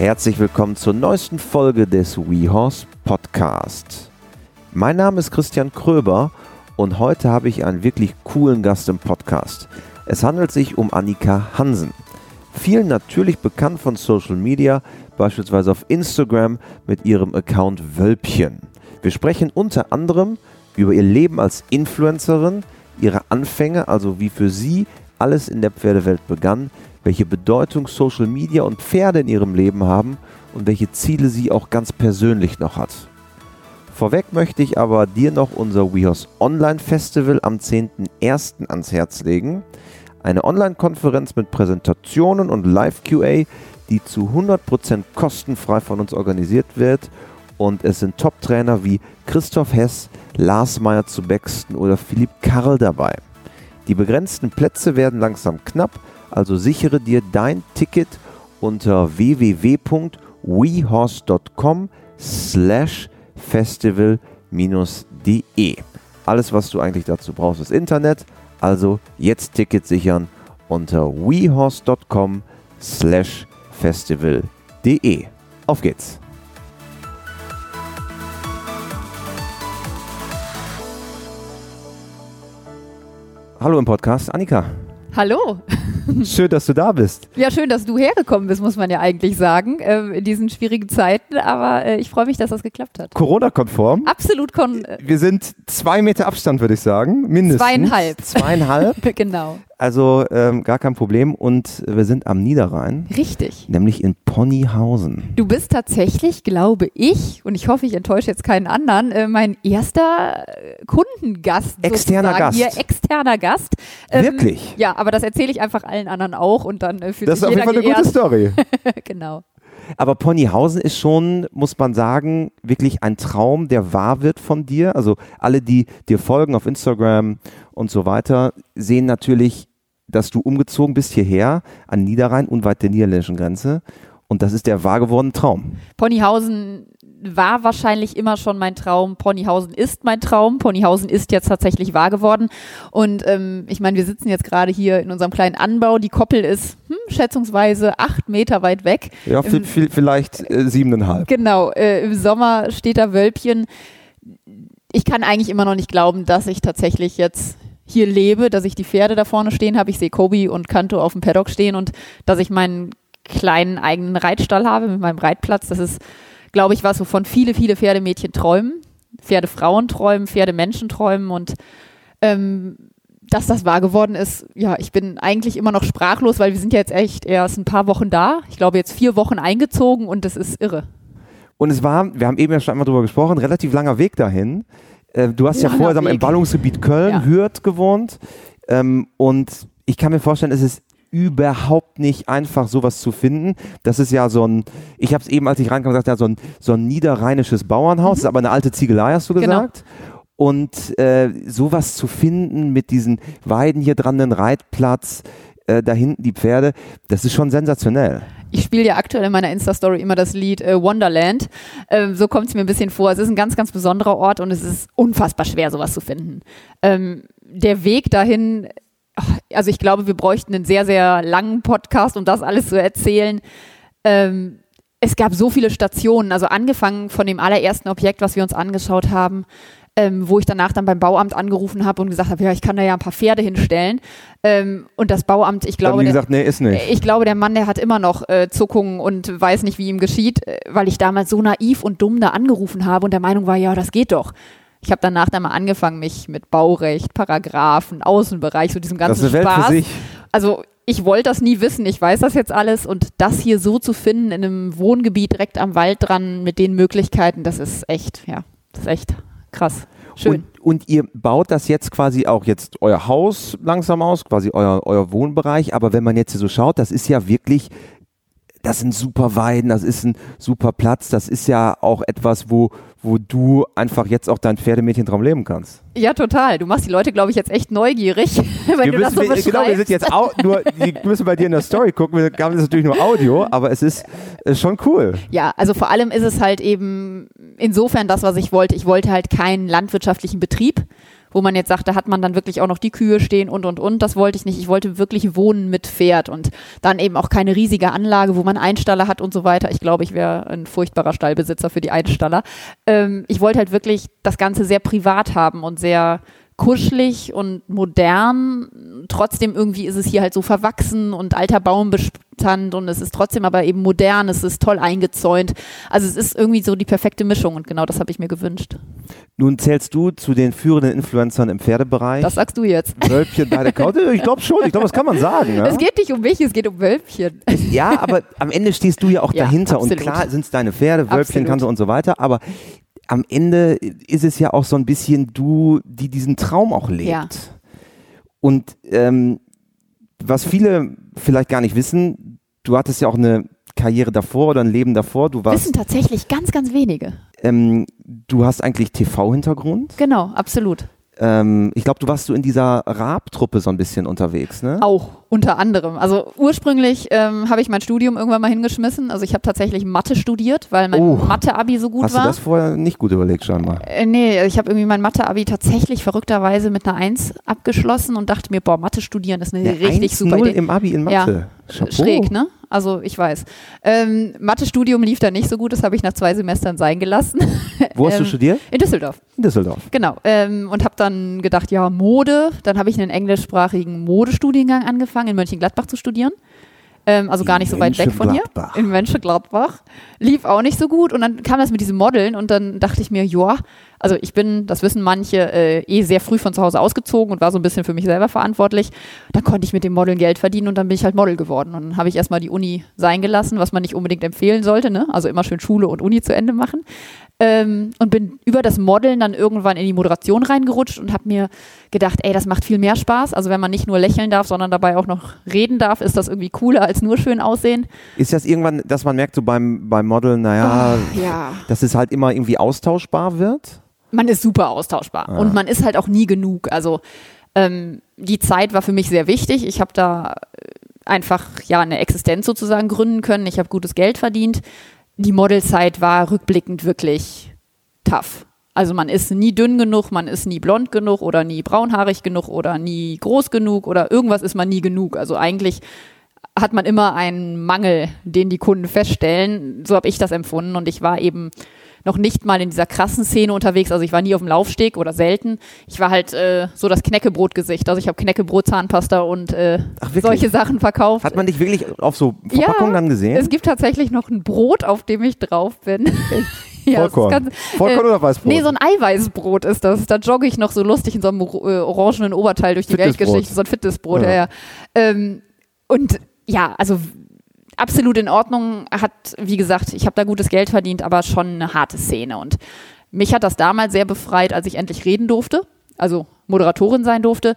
Herzlich willkommen zur neuesten Folge des WeHorse Podcast. Mein Name ist Christian Kröber und heute habe ich einen wirklich coolen Gast im Podcast. Es handelt sich um Annika Hansen. Vielen natürlich bekannt von Social Media, beispielsweise auf Instagram mit ihrem Account Wölbchen. Wir sprechen unter anderem über ihr Leben als Influencerin, ihre Anfänge, also wie für sie alles in der Pferdewelt begann, welche Bedeutung Social Media und Pferde in ihrem Leben haben und welche Ziele sie auch ganz persönlich noch hat. Vorweg möchte ich aber dir noch unser WeHorse Online Festival am 10.01. ans Herz legen. Eine Online-Konferenz mit Präsentationen und Live-QA, die zu 100% kostenfrei von uns organisiert wird. Und es sind Top-Trainer wie Christoph Hess, Lars Meyer zu Bexton oder Philipp Karl dabei. Die begrenzten Plätze werden langsam knapp, also sichere dir dein Ticket unter www.wehorse.com slash festival-de. Alles, was du eigentlich dazu brauchst, ist Internet. Also jetzt Ticket sichern unter wehorse.com slash festival.de. Auf geht's! Hallo im Podcast, Annika. Hallo. Schön, dass du da bist. Ja, schön, dass du hergekommen bist, muss man ja eigentlich sagen, äh, in diesen schwierigen Zeiten. Aber äh, ich freue mich, dass das geklappt hat. Corona-konform. Absolut kon. Wir sind zwei Meter Abstand, würde ich sagen. Mindestens. Zweieinhalb. Zweieinhalb. genau. Also ähm, gar kein Problem. Und wir sind am Niederrhein. Richtig. Nämlich in Ponyhausen. Du bist tatsächlich, glaube ich, und ich hoffe, ich enttäusche jetzt keinen anderen, äh, mein erster äh, Kundengast. Externer sozusagen. Gast. Hier, externer Gast. Ähm, Wirklich? Ja, aber das erzähle ich einfach allen anderen auch und dann äh, fühlt Das ist sich auf jeden jeder Fall eine gute geehrt. Story. genau. Aber Ponyhausen ist schon, muss man sagen, wirklich ein Traum, der wahr wird von dir. Also alle, die dir folgen auf Instagram und so weiter, sehen natürlich, dass du umgezogen bist hierher an Niederrhein, unweit der niederländischen Grenze. Und das ist der wahr gewordene Traum. Ponyhausen war wahrscheinlich immer schon mein Traum. Ponyhausen ist mein Traum. Ponyhausen ist jetzt tatsächlich wahr geworden. Und ähm, ich meine, wir sitzen jetzt gerade hier in unserem kleinen Anbau. Die Koppel ist hm, schätzungsweise acht Meter weit weg. Ja, Im- vielleicht äh, siebeneinhalb. Genau, äh, im Sommer steht da Wölbchen. Ich kann eigentlich immer noch nicht glauben, dass ich tatsächlich jetzt hier lebe, dass ich die Pferde da vorne stehen habe. Ich sehe Kobi und Kanto auf dem Paddock stehen und dass ich meinen kleinen eigenen Reitstall habe mit meinem Reitplatz. Das ist, glaube ich, was, wovon viele, viele Pferdemädchen träumen. Pferdefrauen träumen, Pferdemenschen träumen und ähm, dass das wahr geworden ist, ja, ich bin eigentlich immer noch sprachlos, weil wir sind ja jetzt echt erst ein paar Wochen da. Ich glaube jetzt vier Wochen eingezogen und das ist irre. Und es war, wir haben eben ja schon einmal drüber gesprochen, relativ langer Weg dahin. Äh, Du hast ja vorher im. Ballungsgebiet Köln, Ja. Hürth gewohnt. Ähm, Und ich kann mir vorstellen, es ist überhaupt nicht einfach, sowas zu finden. Das ist ja so ein, ich habe es eben, als ich reinkam, gesagt, ja, so ein, so ein niederrheinisches Bauernhaus, das ist aber eine alte Ziegelei, hast du Genau. gesagt. Und äh, sowas zu finden mit diesen Weiden hier dran, den Reitplatz, äh, da hinten die Pferde, das ist schon sensationell. Ich spiele ja aktuell in meiner Insta-Story immer das Lied äh, Wonderland. Ähm, so kommt es mir ein bisschen vor. Es ist ein ganz, ganz besonderer Ort und es ist unfassbar schwer, sowas zu finden. Ähm, der Weg dahin, also ich glaube, wir bräuchten einen sehr, sehr langen Podcast, um das alles zu erzählen. Ähm, es gab so viele Stationen, also angefangen von dem allerersten Objekt, was wir uns angeschaut haben, ähm, wo ich danach dann beim Bauamt angerufen habe und gesagt habe, ja, ich kann da ja ein paar Pferde hinstellen. Ähm, und das Bauamt, ich glaube, der- gesagt, nee, ich glaube, der Mann, der hat immer noch äh, Zuckungen und weiß nicht, wie ihm geschieht, äh, weil ich damals so naiv und dumm da angerufen habe und der Meinung war, ja, das geht doch. Ich habe danach dann mal angefangen, mich mit Baurecht, Paragraphen, Außenbereich, so diesem Das ganzen ist eine Welt Spaß. für sich. Also ich wollte das nie wissen, ich weiß das jetzt alles und das hier so zu finden in einem Wohngebiet direkt am Wald dran mit den Möglichkeiten, das ist echt, ja, das ist echt krass. Schön. Und, und ihr baut das jetzt quasi auch jetzt euer Haus langsam aus, quasi euer, euer Wohnbereich. Aber wenn man jetzt so schaut, das ist ja wirklich, das sind super Weiden, das ist ein super Platz. Das ist ja auch etwas, wo, wo du einfach jetzt auch dein Pferdemädchentraum leben kannst. Ja, total. Du machst die Leute, glaube ich, jetzt echt neugierig, wenn du das so wir, beschreibst. genau, wir sind jetzt auch nur, die müssen bei dir in der Story gucken. Wir haben das natürlich nur Audio, aber es ist, äh, schon cool. Ja, also vor allem ist es halt eben insofern das, was ich wollte. Ich wollte halt keinen landwirtschaftlichen Betrieb, wo man jetzt sagt, da hat man dann wirklich auch noch die Kühe stehen und und und. Das wollte ich nicht. Ich wollte wirklich wohnen mit Pferd und dann eben auch keine riesige Anlage, wo man Einstaller hat und so weiter. Ich glaube, ich wäre ein furchtbarer Stallbesitzer für die Einstaller. Ähm, ich wollte halt wirklich das Ganze sehr privat haben und sehr kuschelig und modern. Trotzdem irgendwie ist es hier halt so verwachsen und alter Baumbestand und es ist trotzdem aber eben modern, es ist toll eingezäunt. Also es ist irgendwie so die perfekte Mischung und genau das habe ich mir gewünscht. Nun zählst du zu den führenden Influencern im Pferdebereich. Das sagst du jetzt. Wölbchen bei der Couch. Ich glaube schon, ich glaube, das kann man sagen. Ja? Es geht nicht um mich, es geht um Wölbchen. Ja, aber am Ende stehst du ja auch Ja, dahinter absolut. und klar sind es deine Pferde, Wölbchen Absolut. kannst du und so weiter, aber am Ende ist es ja auch so ein bisschen du, die diesen Traum auch lebt. Ja. Und ähm, was viele vielleicht gar nicht wissen, du hattest ja auch eine Karriere davor oder ein Leben davor. Du warst, Wissen tatsächlich ganz, ganz wenige. ähm, du hast eigentlich TV-Hintergrund. Genau, absolut. Ähm, ich glaube, du warst so in dieser Raab-Truppe so ein bisschen unterwegs, ne? Auch unter anderem. Also ursprünglich ähm, habe ich mein Studium irgendwann mal hingeschmissen. Also ich habe tatsächlich Mathe studiert, weil mein Oh. Mathe-Abi so gut Hast war. du das vorher nicht gut überlegt, scheinbar? Äh, nee, ich habe irgendwie mein Mathe-Abi tatsächlich verrückterweise mit einer Eins abgeschlossen und dachte mir, boah, Mathe studieren ist eine Eine richtig super 1-0 Idee. im Abi in Mathe. Chapeau. Schräg, ne? Also ich weiß. Ähm, Mathe-Studium lief da nicht so gut, das habe ich nach zwei Semestern sein gelassen. Wo hast du Ähm, studiert? In Düsseldorf, In Düsseldorf. genau. Ähm, und habe dann gedacht, ja, Mode. Dann habe ich einen englischsprachigen Modestudiengang angefangen, in Mönchengladbach zu studieren. Ähm, also gar nicht so weit weg von hier. In Mönchengladbach. Lief auch nicht so gut. Und dann kam das mit diesem Modeln und dann dachte ich mir, ja, also ich bin, das wissen manche, äh, eh sehr früh von zu Hause ausgezogen und war so ein bisschen für mich selber verantwortlich. Dann konnte ich mit dem Modeln Geld verdienen und dann bin ich halt Model geworden. Und dann habe ich erstmal die Uni sein gelassen, was man nicht unbedingt empfehlen sollte. Ne? Also immer schön Schule und Uni zu Ende machen. Ähm, und bin über das Modeln dann irgendwann in die Moderation reingerutscht und habe mir gedacht, ey, das macht viel mehr Spaß. Also wenn man nicht nur lächeln darf, sondern dabei auch noch reden darf, ist das irgendwie cooler als nur schön aussehen. Ist das irgendwann, dass man merkt, so beim, beim Modeln, naja, ja. dass es halt immer irgendwie austauschbar wird? man ist super austauschbar Ah. und man ist halt auch nie genug. Also ähm, die Zeit war für mich sehr wichtig. Ich habe da äh, einfach ja eine Existenz sozusagen gründen können. Ich habe gutes Geld verdient. Die Modelzeit war rückblickend wirklich tough. Also man ist nie dünn genug, man ist nie blond genug oder nie braunhaarig genug oder nie groß genug oder irgendwas ist man nie genug. Also eigentlich hat man immer einen Mangel, den die Kunden feststellen. So habe ich das empfunden und ich war eben noch nicht mal in dieser krassen Szene unterwegs. Also ich war nie auf dem Laufsteg oder selten. Ich war halt äh, so das Knäckebrotgesicht. Also ich habe Knäckebrot, Zahnpasta und äh, Ach, solche Sachen verkauft. Hat man dich wirklich auf so Verpackungen dann gesehen? Es gibt tatsächlich noch ein Brot, auf dem ich drauf bin. ja, Vollkorn. ganz- Vollkorn äh, oder Weißbrot? Nee, so ein Eiweißbrot ist das. Da jogge ich noch so lustig in so einem äh, orangenen Oberteil durch die. Weltgeschichte. So ein Fitnessbrot, Ja. ja. ja. Ähm, und ja, also absolut in Ordnung. Hat, wie gesagt, ich habe da gutes Geld verdient, aber schon eine harte Szene. Und mich hat das damals sehr befreit, als ich endlich reden durfte, also Moderatorin sein durfte.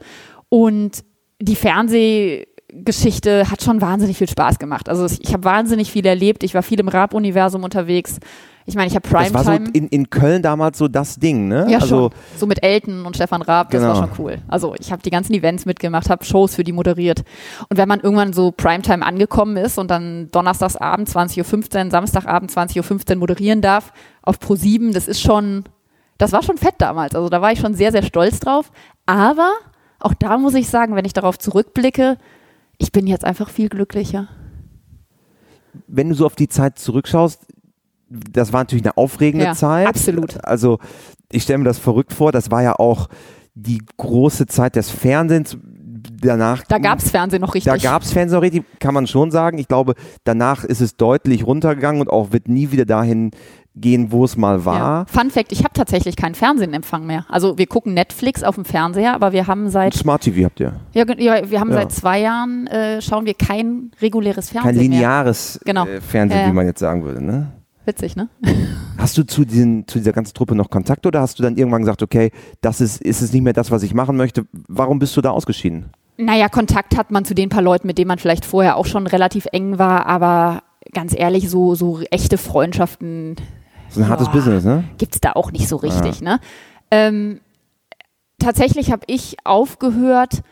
Und die Fernsehgeschichte hat schon wahnsinnig viel Spaß gemacht. Also ich habe wahnsinnig viel erlebt. Ich war viel im Raab-Universum unterwegs. Ich meine, ich habe das war so Primetime. in, in Köln damals so das Ding, ne? Ja, also, schon. So mit Elton und Stefan Raab, das Genau. war schon cool. Also ich habe die ganzen Events mitgemacht, habe Shows für die moderiert. Und wenn man irgendwann so Primetime angekommen ist und dann donnerstagsabend 20.15 Uhr, Samstagabend 20.15 Uhr moderieren darf auf Pro7, das ist schon, das war schon fett damals. Also da war ich schon sehr, sehr stolz drauf. Aber auch da muss ich sagen, wenn ich darauf zurückblicke, ich bin jetzt einfach viel glücklicher. wenn du so auf die Zeit zurückschaust, das war natürlich eine aufregende Ja, Zeit. absolut. Also ich stelle mir das verrückt vor. Das war ja auch die große Zeit des Fernsehens. Danach Da gab's Fernsehen noch richtig. Da gab es Fernsehen, richtig, kann man schon sagen. Ich glaube, danach ist es deutlich runtergegangen und auch wird nie wieder dahin gehen, wo es mal war. Ja. Fun Fact, ich habe tatsächlich keinen Fernsehenempfang mehr. Also wir gucken Netflix auf dem Fernseher, aber wir haben seit Smart TV habt ihr. ja, ja, wir haben Ja. seit zwei Jahren äh, schauen wir kein reguläres Kein Fernsehen mehr. lineares Genau. äh, Fernsehen, wie man jetzt sagen würde. Ne? Witzig, ne? Hast du zu, diesen, zu dieser ganzen Truppe noch Kontakt oder hast du dann irgendwann gesagt, okay, das ist, ist es nicht mehr das, was ich machen möchte? Warum bist du da ausgeschieden? Naja, Kontakt hat man zu den paar Leuten, mit denen man vielleicht vorher auch schon relativ eng war, aber ganz ehrlich, so, so echte Freundschaften Das ist ein hartes Ja. Business, ne? gibt's da auch nicht so richtig. Ne? Ähm, tatsächlich habe ich aufgehört,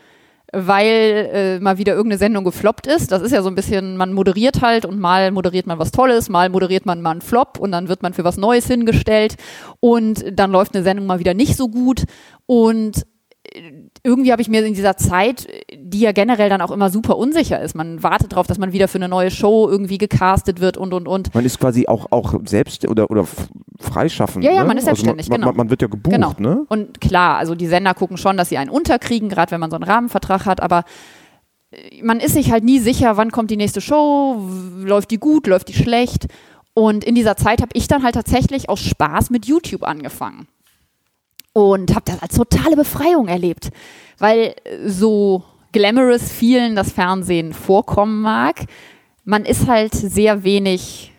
weil äh, mal wieder irgendeine Sendung gefloppt ist. Das ist ja so ein bisschen, man moderiert halt und mal moderiert man was Tolles, mal moderiert man mal einen Flop und dann wird man für was Neues hingestellt und dann läuft eine Sendung mal wieder nicht so gut und irgendwie habe ich mir in dieser Zeit, die ja generell dann auch immer super unsicher ist, man wartet darauf, dass man wieder für eine neue Show irgendwie gecastet wird und und und. Man ist quasi auch, auch selbst oder, oder freischaffend. Ja, ja, ne? man ist selbstständig, also man, genau. Man, man wird ja gebucht, Genau. ne? Und klar, also die Sender gucken schon, dass sie einen unterkriegen, gerade wenn man so einen Rahmenvertrag hat, aber äh, man ist sich halt nie sicher, wann kommt die nächste Show, läuft die gut, läuft die schlecht. Und in dieser Zeit habe ich dann halt tatsächlich aus Spaß mit YouTube angefangen. Und habe das als totale Befreiung erlebt, weil äh, so glamorous vielen das Fernsehen vorkommen mag, man ist halt sehr wenig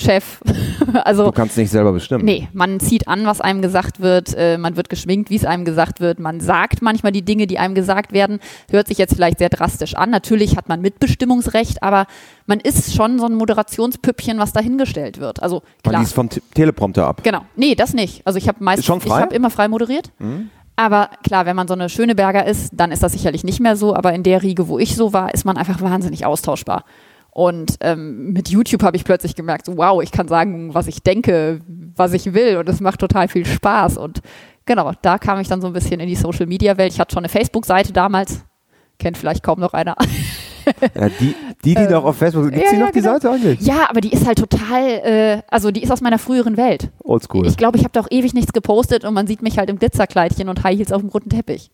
Chef. also Du kannst nicht selber bestimmen. Nee, man zieht an, was einem gesagt wird, äh, man wird geschminkt, wie es einem gesagt wird, man sagt manchmal die Dinge, die einem gesagt werden. Hört sich jetzt vielleicht sehr drastisch an. Natürlich hat man Mitbestimmungsrecht, aber man ist schon so ein Moderationspüppchen, was dahingestellt wird. Also Man klar. liest vom T Teleprompter ab. Genau. Nee, das nicht. Also ich habe meist Ist schon ich frei? Mhm. habe immer frei moderiert. Aber klar, wenn man so eine Schöneberger ist, dann ist das sicherlich nicht mehr so. Aber in der Riege, wo ich so war, ist man einfach wahnsinnig austauschbar. Und ähm, mit YouTube habe ich plötzlich gemerkt, so, wow, ich kann sagen, was ich denke, was ich will. Und es macht total viel Spaß. Und genau, da kam ich dann so ein bisschen in die Social-Media-Welt. Ich hatte schon eine Facebook-Seite damals. Kennt vielleicht kaum noch einer. Ja, die, die, die doch auf Facebook sind, gibt es ja, die noch, ja, die genau. Seite eigentlich? Ja, aber die ist halt total, äh, also die ist aus meiner früheren Welt. Oldschool. Ich glaube, ich habe da auch ewig nichts gepostet und man sieht mich halt im Glitzerkleidchen und High Heels auf dem roten Teppich.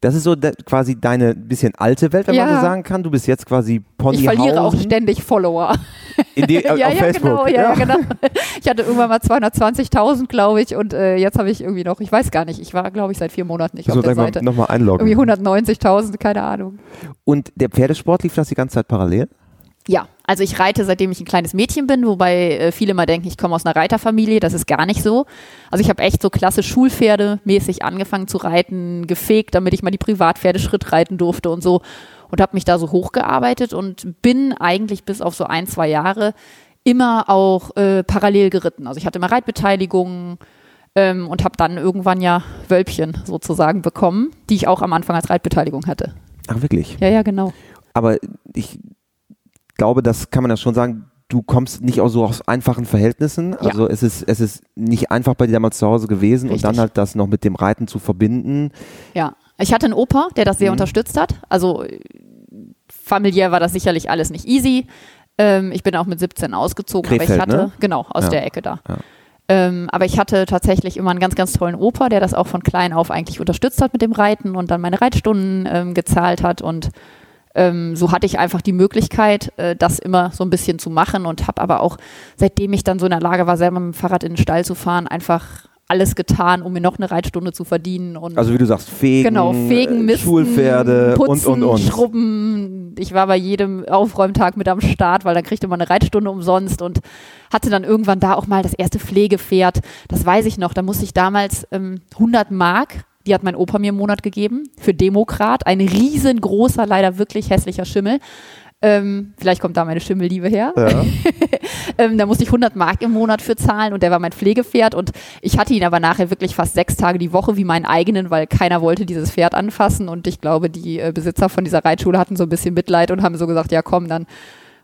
Das ist so de quasi deine bisschen alte Welt, wenn man Ja. so sagen kann. Du bist jetzt quasi Pony Ich verliere auch ständig Follower. die, ja, auf ja, Facebook. genau, ja, ja, genau. Ich hatte irgendwann mal 220.000, glaube ich, und äh, jetzt habe ich irgendwie noch, ich weiß gar nicht, ich war, glaube ich, seit vier Monaten nicht So, auf der dann Seite. nochmal einloggen. Irgendwie 190.000, keine Ahnung. Und der Pferdesport lief das die ganze Zeit parallel? Ja, also ich reite, seitdem ich ein kleines Mädchen bin, wobei äh, viele mal denken, ich komme aus einer Reiterfamilie. Das ist gar nicht so. Also ich habe echt so klasse Schulpferde mäßig angefangen zu reiten, gefegt, damit ich mal die Privatpferde Schritt reiten durfte und so. Und habe mich da so hochgearbeitet und bin eigentlich bis auf so ein, zwei Jahre immer auch äh, parallel geritten. Also ich hatte immer Reitbeteiligungen ähm, und habe dann irgendwann ja Wölbchen sozusagen bekommen, die ich auch am Anfang als Reitbeteiligung hatte. Ach, wirklich? Ja, ja, genau. Aber ich glaube, das kann man ja schon sagen, du kommst nicht auch so aus einfachen Verhältnissen. Ja. Also es ist, es ist nicht einfach bei dir damals zu Hause gewesen und Richtig. dann halt das noch mit dem Reiten zu verbinden. Ja, ich hatte einen Opa, der das sehr Mhm. unterstützt hat. Also äh, familiär war das sicherlich alles nicht easy. Ähm, ich bin auch mit 17 ausgezogen, aber Krefeld, ich hatte, ne? genau, aus Ja. der Ecke da. Ja. Ähm, aber ich hatte tatsächlich immer einen ganz, ganz tollen Opa, der das auch von klein auf eigentlich unterstützt hat mit dem Reiten und dann meine Reitstunden ähm, gezahlt hat. Und ähm, so hatte ich einfach die Möglichkeit, äh, das immer so ein bisschen zu machen und habe aber auch, seitdem ich dann so in der Lage war, selber mit dem Fahrrad in den Stall zu fahren, einfach alles getan, um mir noch eine Reitstunde zu verdienen. Und Also wie du sagst, Fegen, Genau, fegen, äh, misten, Schulpferde putzen, und, und, und. schrubben. Ich war bei jedem Aufräumtag mit am Start, weil dann kriegte man eine Reitstunde umsonst und hatte dann irgendwann da auch mal das erste Pflegepferd. Das weiß ich noch. Da musste ich damals ähm, 100 Mark, die hat mein Opa mir im Monat gegeben, für Demokrat. Ein riesengroßer, leider wirklich hässlicher Schimmel. Ähm, vielleicht kommt da meine Schimmelliebe her. Ja. Ähm, da musste ich 100 Mark im Monat für zahlen und der war mein Pflegepferd und ich hatte ihn aber nachher wirklich fast sechs Tage die Woche wie meinen eigenen, weil keiner wollte dieses Pferd anfassen und ich glaube, die äh, Besitzer von dieser Reitschule hatten so ein bisschen Mitleid und haben so gesagt, ja komm, dann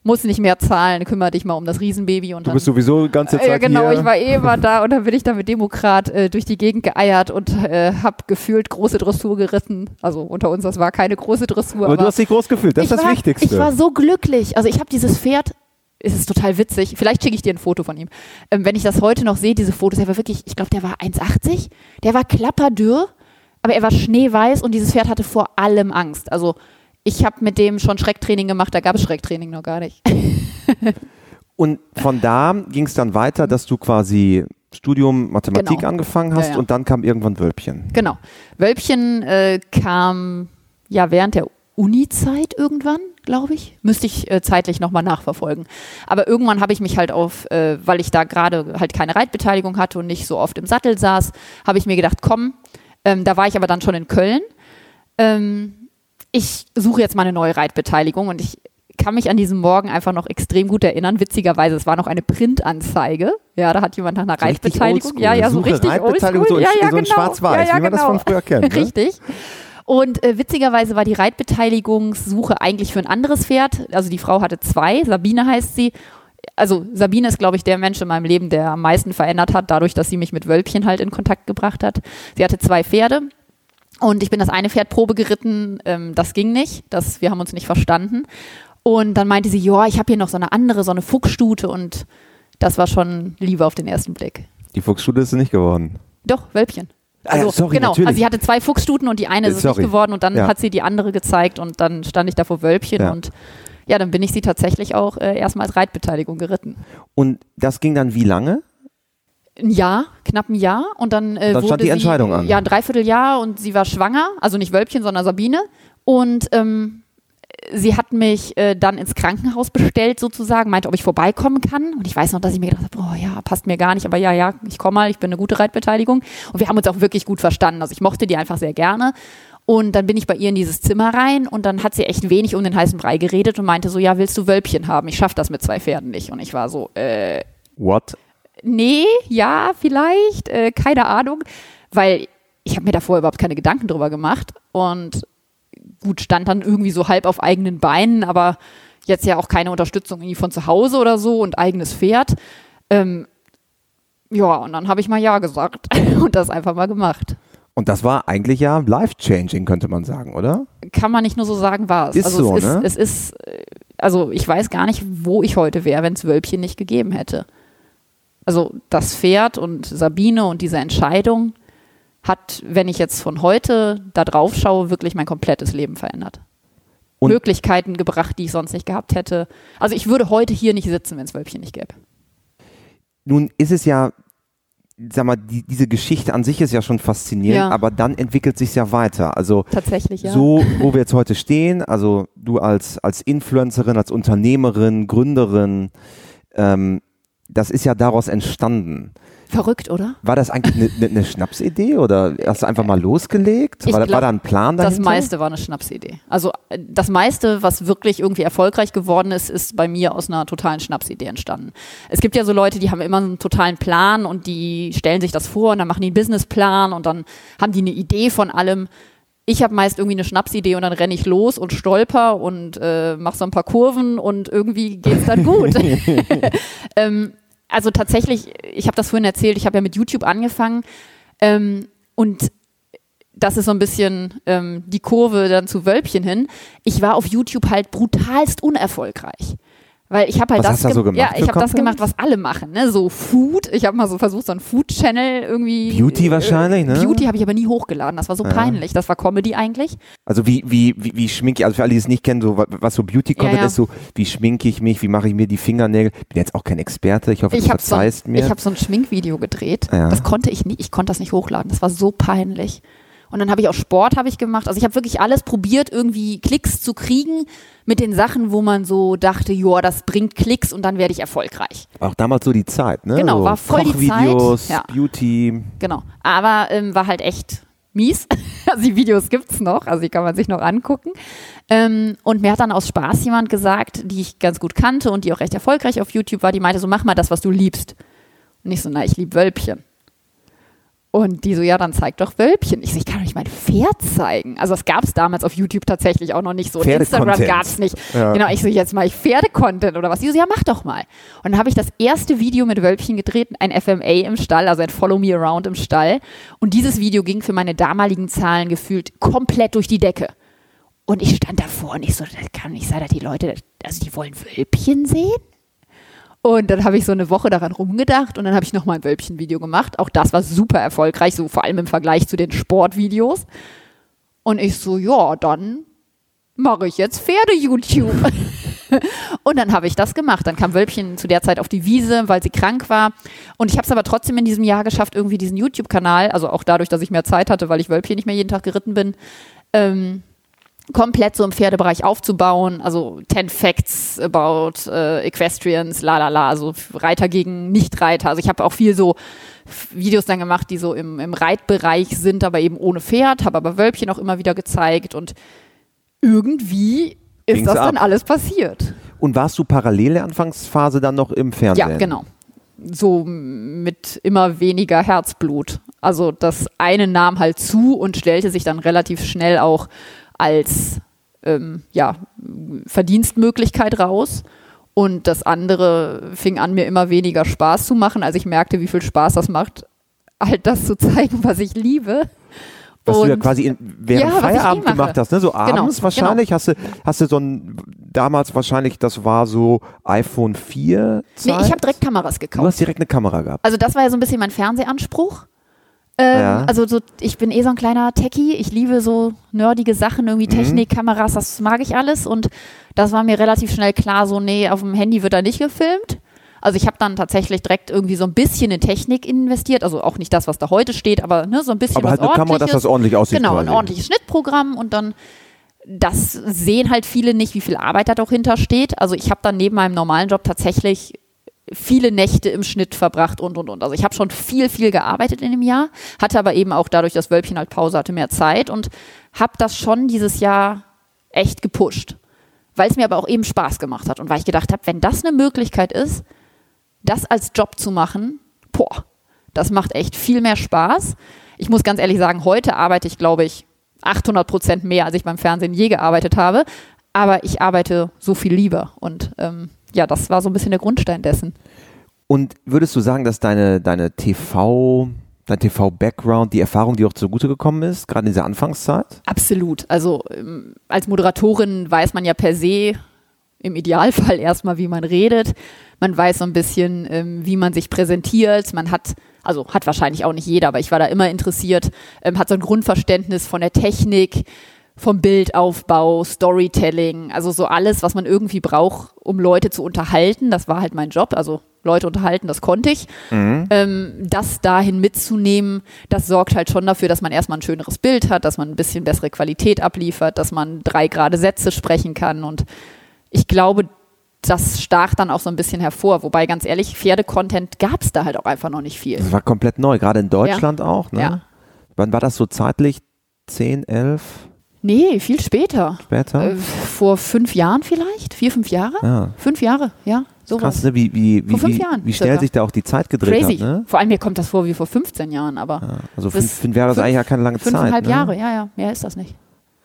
musst du nicht mehr zahlen, kümmere dich mal um das Riesenbaby und Du dann bist sowieso die ganze Zeit ja, genau, hier. ich war eh immer da und dann bin ich da mit Demokrat äh, durch die Gegend geeiert und äh, hab gefühlt große Dressur geritten. Also unter uns, das war keine große Dressur. aber du hast dich groß gefühlt, das ist das war, Wichtigste. Ich war so glücklich. Also ich habe dieses Pferd, es ist total witzig, vielleicht schicke ich dir ein Foto von ihm. Ähm, wenn ich das heute noch sehe, diese Fotos, der war wirklich, ich glaube, der war 1,80, der war klapperdürr, aber er war schneeweiß und dieses Pferd hatte vor allem Angst. Also ich habe mit dem schon Schrecktraining gemacht, da gab es Schrecktraining noch gar nicht. Und von da ging es dann weiter, dass du quasi Studium Mathematik Genau. angefangen hast Ja, ja. und dann kam irgendwann Wölbchen. Genau. Wölbchen äh, kam ja während der Uni-Zeit irgendwann, glaube ich. Müsste ich äh, zeitlich nochmal nachverfolgen. Aber irgendwann habe ich mich halt auf, äh, weil ich da gerade halt keine Reitbeteiligung hatte und nicht so oft im Sattel saß, habe ich mir gedacht, komm, ähm, da war ich aber dann schon in Köln. Ähm, ich suche jetzt mal eine neue Reitbeteiligung und ich kann mich an diesem Morgen einfach noch extrem gut erinnern. Witzigerweise, es war noch eine Printanzeige. Ja, da hat jemand nach einer richtig Reitbeteiligung. Ja, ja, so Suche richtig Reitbeteiligung, oldschool. so ja, ja, so genau. schwarz-weiß, ja, ja, wie man das genau. von früher kennt, ne? Richtig. Und äh, witzigerweise war die Reitbeteiligungssuche eigentlich für ein anderes Pferd. Also die Frau hatte zwei, Sabine heißt sie. Also Sabine ist, glaube ich, der Mensch in meinem Leben, der am meisten verändert hat, dadurch, dass sie mich mit Wölbchen halt in Kontakt gebracht hat. Sie hatte zwei Pferde Und ich bin das eine Pferd Probe geritten, ähm, das ging nicht, das, wir haben uns nicht verstanden. Und dann meinte sie, ja, ich habe hier noch so eine andere, so eine Fuchsstute und das war schon Liebe auf den ersten Blick. Die Fuchsstute ist sie nicht geworden. Doch, Wölbchen. Ah ja, Also sorry, genau, natürlich. also sie hatte zwei Fuchsstuten und die eine ist Sorry. nicht geworden und dann Ja. hat sie die andere gezeigt und dann stand ich da vor Wölbchen Ja. und ja, dann bin ich sie tatsächlich auch äh, erstmal als Reitbeteiligung geritten. Und das ging dann wie lange? Ein Jahr, knapp ein Jahr und dann, äh, Dann stand wurde die Entscheidung sie, an. Ja, ein Dreivierteljahr und sie war schwanger, also nicht Wölbchen, sondern Sabine und ähm, sie hat mich äh, dann ins Krankenhaus bestellt sozusagen, meinte, ob ich vorbeikommen kann und ich weiß noch, dass ich mir gedacht habe, oh ja, passt mir gar nicht, aber ja, ja, ich komme mal, ich bin eine gute Reitbeteiligung und wir haben uns auch wirklich gut verstanden, also ich mochte die einfach sehr gerne und dann bin ich bei ihr in dieses Zimmer rein und dann hat sie echt wenig um den heißen Brei geredet und meinte so, ja, willst du Wölbchen haben? Ich schaffe das mit zwei Pferden nicht und ich war so, äh, What? Nee, ja, vielleicht, äh, keine Ahnung, weil ich habe mir davor überhaupt keine Gedanken drüber gemacht und gut, stand dann irgendwie so halb auf eigenen Beinen, aber jetzt ja auch keine Unterstützung irgendwie von zu Hause oder so und eigenes Pferd. Ähm, ja, und dann habe ich mal Ja gesagt und das einfach mal gemacht. Und das war eigentlich ja life-changing, könnte man sagen, oder? Kann man nicht nur so sagen, war es. Ist also so, es, ne? ist, es ist, äh, also ich weiß gar nicht, wo ich heute wäre, wenn es Wölbchen nicht gegeben hätte. Also das Pferd und Sabine und diese Entscheidung hat, wenn ich jetzt von heute da drauf schaue, wirklich mein komplettes Leben verändert. Und- Möglichkeiten gebracht, die ich sonst nicht gehabt hätte. Also ich würde heute hier nicht sitzen, wenn es Wölbchen nicht gäbe. Nun ist es ja, sag mal, die, diese Geschichte an sich ist ja schon faszinierend, Ja. aber dann entwickelt sich ja weiter. Also Tatsächlich, ja. so, wo wir jetzt heute stehen, also du als, als Influencerin, als Unternehmerin, Gründerin, ähm, das ist ja daraus entstanden. Verrückt, oder? War das eigentlich eine ne, ne Schnapsidee oder hast du einfach mal losgelegt? War, da- glaub, war da ein Plan dahinter? Das meiste war eine Schnapsidee. Also äh, das meiste, was wirklich irgendwie erfolgreich geworden ist, ist bei mir aus einer totalen Schnapsidee entstanden. Es gibt ja so Leute, die haben immer einen totalen Plan und die stellen sich das vor und dann machen die einen Businessplan und dann haben die eine Idee von allem. Ich habe meist irgendwie eine Schnapsidee und dann renne ich los und stolper und äh, mache so ein paar Kurven und irgendwie geht's dann gut. ähm, also tatsächlich, ich habe das vorhin erzählt, ich habe ja mit YouTube angefangen ähm, und das ist so ein bisschen ähm, die Kurve dann zu Wölbchen hin. Ich war auf YouTube halt brutalst unerfolgreich. Weil ich habe halt Was das, hast du da so gem- gemacht ja, ich habe das gemacht, was alle machen, ne? So Food. Ich habe mal so versucht, so einen Food-Channel irgendwie. Beauty wahrscheinlich, ne? Beauty habe ich aber nie hochgeladen. Das war so peinlich. Das war Comedy eigentlich. Also wie, wie, wie, wie schminke ich, also für alle, die es nicht kennen, so wa- was so Beauty-Content Ja, ja. ist, so wie schminke ich mich, wie mache ich mir die Fingernägel. Bin jetzt auch kein Experte, ich hoffe, du Ich habe so, verzeihst ein- mir. ich hab so ein Schminkvideo gedreht. Ja. Das konnte ich nicht. Ich konnte das nicht hochladen. Das war so peinlich. Und dann habe ich auch Sport habe ich gemacht. Also ich habe wirklich alles probiert, irgendwie Klicks zu kriegen mit den Sachen, wo man so dachte, joa, das bringt Klicks und dann werde ich erfolgreich. auch damals so die Zeit, ne? Genau, so war voll die Zeit, ja. Beauty. Genau. Aber ähm, war halt echt mies. Also die Videos gibt's noch, also die kann man sich noch angucken. Ähm, und mir hat dann aus Spaß jemand gesagt, die ich ganz gut kannte und die auch recht erfolgreich auf YouTube war, die meinte so, mach mal das, was du liebst. Und ich so, na, ich lieb Wölbchen. Und die so, ja, dann zeig doch Wölbchen. Ich so, ich kann doch nicht mein Pferd zeigen. Also das gab's damals auf YouTube tatsächlich auch noch nicht so. Und Instagram Pferdecontent. gab's nicht. Ja. Genau, ich so, jetzt mal ich Pferde-Content oder was. Die so, ja, mach doch mal. Und dann habe ich das erste Video mit Wölbchen gedreht, ein FMA im Stall, also ein Follow Me Around im Stall. Und dieses Video ging für meine damaligen Zahlen gefühlt komplett durch die Decke. Und ich stand davor und ich so, das kann nicht sein, dass die Leute, also die wollen Wölbchen sehen? Und dann habe ich so eine Woche daran rumgedacht und dann habe ich nochmal ein Wölbchen-Video gemacht. Auch das war super erfolgreich, so vor allem im Vergleich zu den Sportvideos. Und ich so, ja, dann mache ich jetzt Pferde-YouTube. und dann habe ich das gemacht. Dann kam Wölbchen zu der Zeit auf die Wiese, weil sie krank war. Und ich habe es aber trotzdem in diesem Jahr geschafft, irgendwie diesen YouTube-Kanal, also auch dadurch, dass ich mehr Zeit hatte, weil ich Wölbchen nicht mehr jeden Tag geritten bin, ähm, komplett so im Pferdebereich aufzubauen. Also 10 Facts about äh, Equestrians, la la la, also Reiter gegen Nicht-Reiter. Also ich habe auch viel so Videos dann gemacht, die so im, im Reitbereich sind, aber eben ohne Pferd, habe aber Wölbchen auch immer wieder gezeigt und irgendwie ist Ging's das dann ab. alles passiert. Und warst du parallel der Anfangsphase dann noch im Fernsehen? Ja, genau. So mit immer weniger Herzblut. Also das eine nahm halt zu und stellte sich dann relativ schnell auch als ähm, ja, Verdienstmöglichkeit raus. Und das andere fing an, mir immer weniger Spaß zu machen, als ich merkte, wie viel Spaß das macht, halt das zu zeigen, was ich liebe. Was du ja Und- quasi in, während Ja, eh Feierabend mache. gemacht hast, ne? So abends genau. wahrscheinlich. Hast du, hast du so ein, damals wahrscheinlich, das war so iPhone 4 Nee, Zeit? ich habe direkt Kameras Du gekauft. hast direkt eine Kamera gehabt. Also das war ja so ein bisschen mein Fernsehanspruch. Ähm, Ja. Also so, ich bin eh so ein kleiner Techie. Ich liebe so nerdige Sachen, irgendwie Mhm. Technik, Kameras, das mag ich alles. Und das war mir relativ schnell klar, so nee, auf dem Handy wird da nicht gefilmt. Also ich habe dann tatsächlich direkt irgendwie so ein bisschen in Technik investiert. Also auch nicht das, was da heute steht, aber ne, so ein bisschen Aber was halt eine Kamera, dass das ordentlich aussieht. Genau, quasi. ein ordentliches Schnittprogramm und dann das sehen halt viele nicht, wie viel Arbeit da doch hintersteht. Also ich habe dann neben meinem normalen Job tatsächlich viele Nächte im Schnitt verbracht und und und. Also ich habe schon viel, viel gearbeitet in dem Jahr, hatte aber eben auch dadurch, dass Wölbchen halt Pause hatte, mehr Zeit und habe das schon dieses Jahr echt gepusht. Weil es mir aber auch eben Spaß gemacht hat und weil ich gedacht habe, wenn das eine Möglichkeit ist, das als Job zu machen, boah, das macht echt viel mehr Spaß. Ich muss ganz ehrlich sagen, heute arbeite ich, glaube ich, 800 Prozent mehr, als ich beim Fernsehen je gearbeitet habe. Aber ich arbeite so viel lieber. Und ähm, ja, das war so ein bisschen der Grundstein dessen. Und würdest du sagen, dass deine, deine TV, dein TV-Background, die Erfahrung, die auch zugute gekommen ist, gerade in dieser Anfangszeit? Absolut. Also ähm, als Moderatorin weiß man ja per se im Idealfall erstmal, wie man redet. Man weiß so ein bisschen, ähm, wie man sich präsentiert. Man hat, also hat wahrscheinlich auch nicht jeder, aber ich war da immer interessiert, ähm, hat so ein Grundverständnis von der Technik, vom Bildaufbau, Storytelling, also so alles, was man irgendwie braucht, um Leute zu unterhalten. Das war halt mein Job. Also Leute unterhalten, das konnte ich. Ähm, das dahin mitzunehmen, das sorgt halt schon dafür, dass man erstmal ein schöneres Bild hat, dass man ein bisschen bessere Qualität abliefert, dass man drei gerade Sätze sprechen kann. Und ich glaube, das stach dann auch so ein bisschen hervor. Wobei, ganz ehrlich, Pferde-Content gab es da halt auch einfach noch nicht viel. Das war komplett neu, gerade in Deutschland auch. Ne? Ja. Wann war das so zeitlich? 10, 11 Nee, viel später. später? Äh, vor fünf Jahren vielleicht? Vier, fünf Jahre? ja. Fünf Jahre, ja. Sowas. Krass, ne? wie, wie, wie, Vor fünf wie, Jahren wie schnell sich da auch die Zeit gedreht Crazy. hat. Ne? Vor allem mir kommt das vor wie vor 15 Jahren, aber Ja, also fünf, fünf Jahre ist fünf- eigentlich ja keine lange Zeit. fünfeinhalb ne? Jahre, ja, ja. Mehr ist das nicht.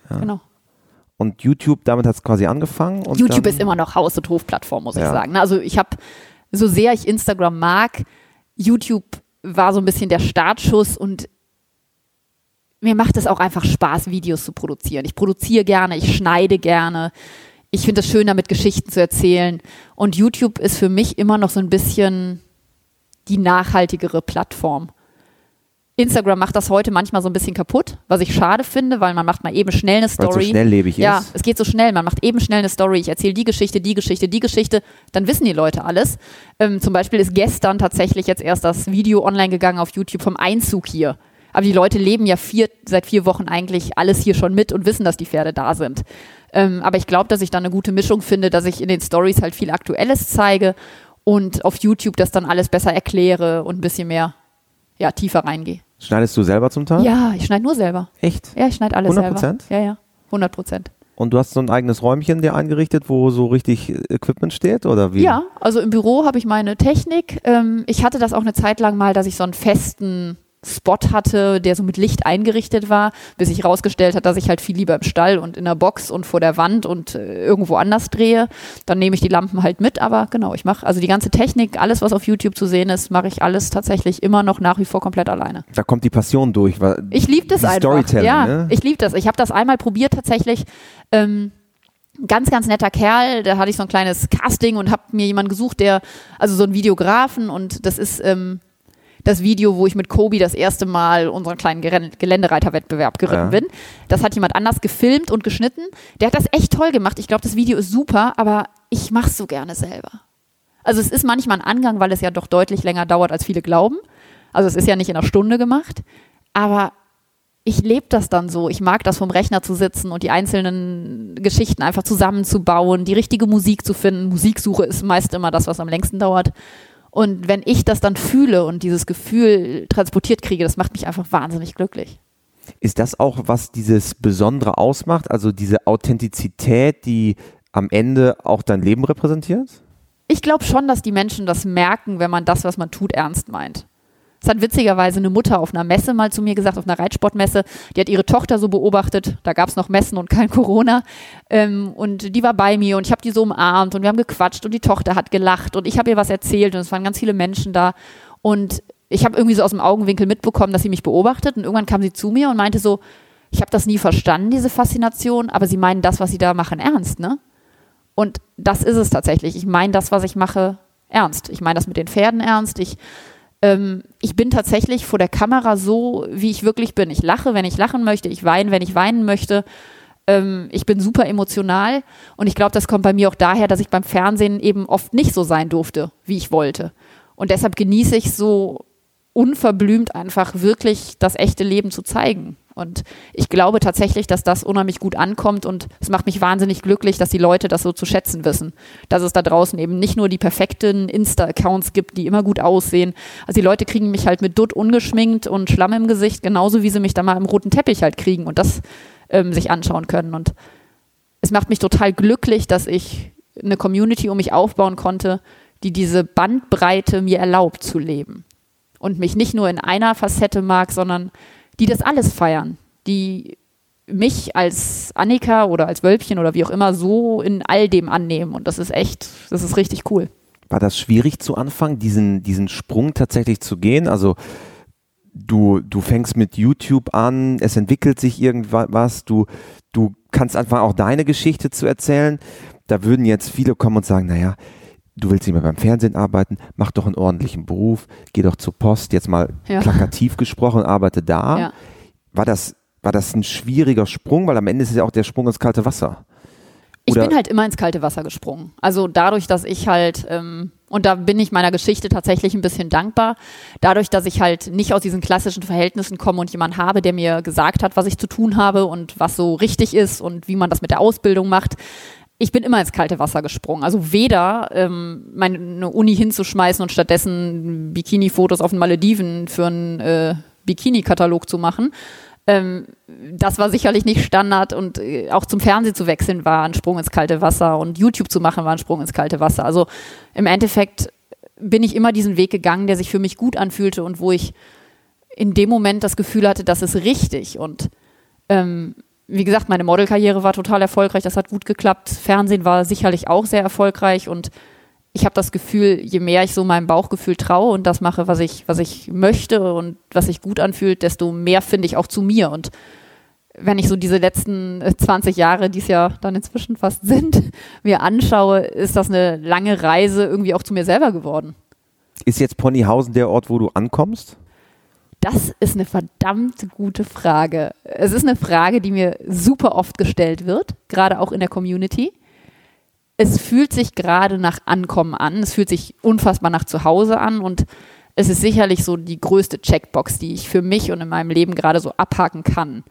Genau. Und YouTube, damit hat es quasi angefangen. Und YouTube ist immer noch Haus- und Hofplattform, muss ich Ja. sagen. Also ich habe, so sehr ich Instagram mag, YouTube war so ein bisschen der Startschuss und mir macht es auch einfach Spaß, Videos zu produzieren. Ich produziere gerne, ich schneide gerne. Ich finde es schön, damit Geschichten zu erzählen. Und YouTube ist für mich immer noch so ein bisschen die nachhaltigere Plattform. Instagram macht das heute manchmal so ein bisschen kaputt, was ich schade finde, weil man macht mal eben schnell eine Weil Story. so schnelllebig Ja, ist. es geht so schnell. Man macht eben schnell eine Story. Ich erzähle die Geschichte, die Geschichte, die Geschichte. Dann wissen die Leute alles. Ähm, zum Beispiel ist gestern tatsächlich jetzt erst das Video online gegangen auf YouTube vom Einzug hier. Aber die Leute leben ja vier, seit vier Wochen eigentlich alles hier schon mit und wissen, dass die Pferde da sind. Ähm, aber ich glaube, dass ich da eine gute Mischung finde, dass ich in den Stories halt viel Aktuelles zeige und auf YouTube das dann alles besser erkläre und ein bisschen mehr ja, tiefer reingehe. Schneidest du selber zum Teil? Ja, ich schneide nur selber. Echt? Ja, ich schneide alles 100%? selber. Ja, ja, 100 Prozent. Und du hast so ein eigenes Räumchen dir eingerichtet, wo so richtig Equipment steht? Oder wie? Ja, also im Büro habe ich meine Technik. Ähm, ich hatte das auch eine Zeit lang mal, dass ich so einen festen Spot hatte, der so mit Licht eingerichtet war, bis sich herausgestellt hat, dass ich halt viel lieber im Stall und in der Box und vor der Wand und äh, irgendwo anders drehe. Dann nehme ich die Lampen halt mit, aber genau, ich mache also die ganze Technik, alles, was auf YouTube zu sehen ist, mache ich alles tatsächlich immer noch nach wie vor komplett alleine. Da kommt die Passion durch. Weil Ich liebe das einfach. Storytelling, ja, ne? ich liebe das. Ich habe das einmal probiert tatsächlich. Ähm, ganz, ganz netter Kerl. Da hatte ich so ein kleines Casting und habe mir jemanden gesucht, der, also so einen Videografen und das ist ähm, das Video, wo ich mit Kobi das erste Mal unseren kleinen Geländereiterwettbewerb geritten Ja. bin. Das hat jemand anders gefilmt und geschnitten. Der hat das echt toll gemacht. Ich glaube, das Video ist super, aber ich mache es so gerne selber. Also es ist manchmal ein Angang, weil es ja doch deutlich länger dauert, als viele glauben. Also es ist ja nicht in einer Stunde gemacht, aber ich lebe das dann so. Ich mag das vom Rechner zu sitzen und die einzelnen Geschichten einfach zusammenzubauen, die richtige Musik zu finden. Musiksuche ist meist immer das, was am längsten dauert. Und wenn ich das dann fühle und dieses Gefühl transportiert kriege, das macht mich einfach wahnsinnig glücklich. Ist das auch, was dieses Besondere ausmacht? Also diese Authentizität, die am Ende auch dein Leben repräsentiert? Ich glaube schon, dass die Menschen das merken, wenn man das, was man tut, ernst meint. Es hat witzigerweise eine Mutter auf einer Messe mal zu mir gesagt, auf einer Reitsportmesse, die hat ihre Tochter so beobachtet, da gab es noch Messen und kein Corona. Ähm, und die war bei mir und ich habe die so umarmt und wir haben gequatscht und die Tochter hat gelacht und ich habe ihr was erzählt und es waren ganz viele Menschen da. Und ich habe irgendwie so aus dem Augenwinkel mitbekommen, dass sie mich beobachtet und irgendwann kam sie zu mir und meinte so, ich habe das nie verstanden, diese Faszination, aber sie meinen das, was sie da machen, ernst, ne? Und das ist es tatsächlich. Ich meine das, was ich mache, ernst. Ich meine das mit den Pferden ernst. Ich, ähm, ich bin tatsächlich vor der Kamera so, wie ich wirklich bin. Ich lache, wenn ich lachen möchte. Ich weine, wenn ich weinen möchte. Ähm, ich bin super emotional. Und ich glaube, das kommt bei mir auch daher, dass ich beim Fernsehen eben oft nicht so sein durfte, wie ich wollte. Und deshalb genieße ich so unverblümt einfach wirklich das echte Leben zu zeigen. Und ich glaube tatsächlich, dass das unheimlich gut ankommt und es macht mich wahnsinnig glücklich, dass die Leute das so zu schätzen wissen. Dass es da draußen eben nicht nur die perfekten Insta-Accounts gibt, die immer gut aussehen. Also die Leute kriegen mich halt mit Dutt ungeschminkt und Schlamm im Gesicht, genauso wie sie mich da mal im roten Teppich halt kriegen und das ähm, sich anschauen können. Und es macht mich total glücklich, dass ich eine Community um mich aufbauen konnte, die diese Bandbreite mir erlaubt zu leben. Und mich nicht nur in einer Facette mag, sondern die das alles feiern, die mich als Annika oder als Wölbchen oder wie auch immer so in all dem annehmen. Und das ist echt, das ist richtig cool. War das schwierig zu Anfang, diesen, diesen Sprung tatsächlich zu gehen? Also du, du fängst mit YouTube an, es entwickelt sich irgendwas, du, du kannst einfach auch deine Geschichte zu erzählen. Da würden jetzt viele kommen und sagen, naja, du willst nicht mehr beim Fernsehen arbeiten, mach doch einen ordentlichen Beruf, geh doch zur Post, jetzt mal ja. plakativ gesprochen, arbeite da. Ja. War, das, war das ein schwieriger Sprung? Weil am Ende ist es ja auch der Sprung ins kalte Wasser. Oder ich bin halt immer ins kalte Wasser gesprungen. Also dadurch, dass ich halt, ähm, und da bin ich meiner Geschichte tatsächlich ein bisschen dankbar, dadurch, dass ich halt nicht aus diesen klassischen Verhältnissen komme und jemand habe, der mir gesagt hat, was ich zu tun habe und was so richtig ist und wie man das mit der Ausbildung macht, ich bin immer ins kalte Wasser gesprungen. Also weder ähm, meine Uni hinzuschmeißen und stattdessen Bikini-Fotos auf den Malediven für einen äh, Bikini-Katalog zu machen. Ähm, das war sicherlich nicht Standard und äh, auch zum Fernsehen zu wechseln war ein Sprung ins kalte Wasser und YouTube zu machen war ein Sprung ins kalte Wasser. Also im Endeffekt bin ich immer diesen Weg gegangen, der sich für mich gut anfühlte und wo ich in dem Moment das Gefühl hatte, das ist richtig und ähm, wie gesagt, meine Modelkarriere war total erfolgreich, das hat gut geklappt. Fernsehen war sicherlich auch sehr erfolgreich und ich habe das Gefühl, je mehr ich so meinem Bauchgefühl traue und das mache, was ich, was ich möchte und was sich gut anfühlt, desto mehr finde ich auch zu mir. Und wenn ich so diese letzten 20 Jahre, die es ja dann inzwischen fast sind, mir anschaue, ist das eine lange Reise irgendwie auch zu mir selber geworden. Ist jetzt Ponyhausen der Ort, wo du ankommst? Das ist eine verdammt gute Frage. Es ist eine Frage, die mir super oft gestellt wird, gerade auch in der Community. Es fühlt sich gerade nach Ankommen an. Es fühlt sich unfassbar nach Zuhause an und es ist sicherlich so die größte Checkbox, die ich für mich und in meinem Leben gerade so abhaken kann.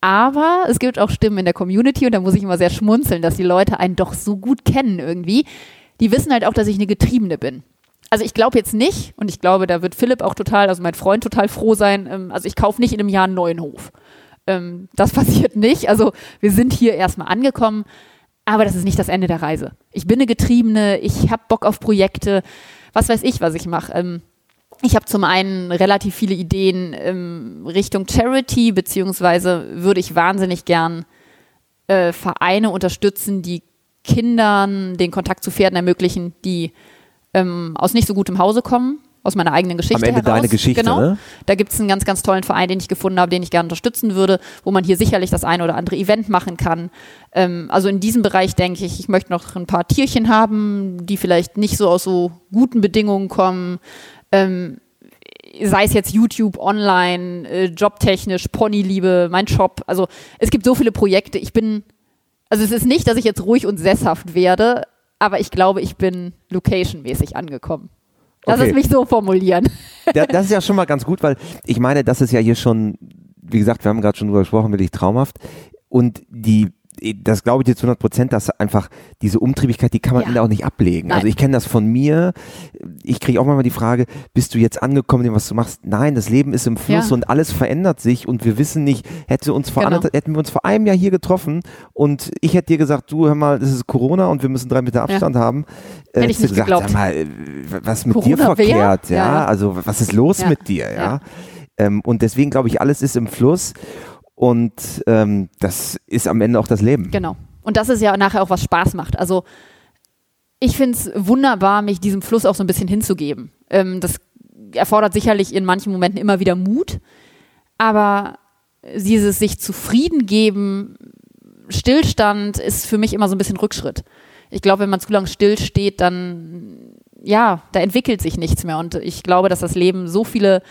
Aber es gibt auch Stimmen in der Community und da muss ich immer sehr schmunzeln, dass die Leute einen doch so gut kennen irgendwie. Die wissen halt auch, dass ich eine Getriebene bin also ich glaube jetzt nicht, und ich glaube, da wird Philipp auch total, also mein Freund total froh sein, ähm, also ich kaufe nicht in einem Jahr einen neuen Hof. Ähm, das passiert nicht. Also wir sind hier erstmal angekommen, aber das ist nicht das Ende der Reise. Ich bin eine Getriebene, ich habe Bock auf Projekte, was weiß ich, was ich mache. Ähm, ich habe zum einen relativ viele Ideen ähm, Richtung Charity, beziehungsweise würde ich wahnsinnig gern äh, Vereine unterstützen, die Kindern den Kontakt zu Pferden ermöglichen, die ähm, aus nicht so gutem Hause kommen, aus meiner eigenen Geschichte Am Ende heraus. deine Geschichte, genau. Ne? Da gibt es einen ganz, ganz tollen Verein, den ich gefunden habe, den ich gerne unterstützen würde, wo man hier sicherlich das eine oder andere Event machen kann. Ähm, also in diesem Bereich denke ich, ich möchte noch ein paar Tierchen haben, die vielleicht nicht so aus so guten Bedingungen kommen. Ähm, sei es jetzt YouTube, online, äh, jobtechnisch, Ponyliebe, mein Shop. Also es gibt so viele Projekte. Ich bin, also es ist nicht, dass ich jetzt ruhig und sesshaft werde, aber ich glaube, ich bin location-mäßig angekommen. Lass okay. es mich so formulieren. das ist ja schon mal ganz gut, weil ich meine, das ist ja hier schon, wie gesagt, wir haben gerade schon drüber gesprochen, wirklich traumhaft. Und die das glaube ich dir zu 100 Prozent, dass einfach diese Umtriebigkeit, die kann man ja. auch nicht ablegen. Also Nein. Also ich kenne das von mir. Ich kriege auch manchmal die Frage, bist du jetzt angekommen, dem was du machst? Nein, das Leben ist im Fluss ja. und alles verändert sich und wir wissen nicht, hätte uns vor genau. hätten wir uns vor einem Jahr hier getroffen und ich hätte dir gesagt, du hör mal, das ist Corona und wir müssen drei Meter Abstand ja. haben. Äh, hätte ich nicht gesagt, geglaubt. Mal, was mit Corona dir verkehrt? Ja? also was ist los mit dir? Ja. Ähm, und deswegen glaube ich, alles ist im Fluss. Und ähm, das ist am Ende auch das Leben. Genau. Und das ist ja nachher auch, was Spaß macht. Also ich finde es wunderbar, mich diesem Fluss auch so ein bisschen hinzugeben. Ähm, das erfordert sicherlich in manchen Momenten immer wieder Mut, aber dieses sich zufrieden geben, Stillstand ist für mich immer so ein bisschen Rückschritt. Ich glaube, wenn man zu lange still steht, dann ja, da entwickelt sich nichts mehr. Und ich glaube, dass das Leben so viele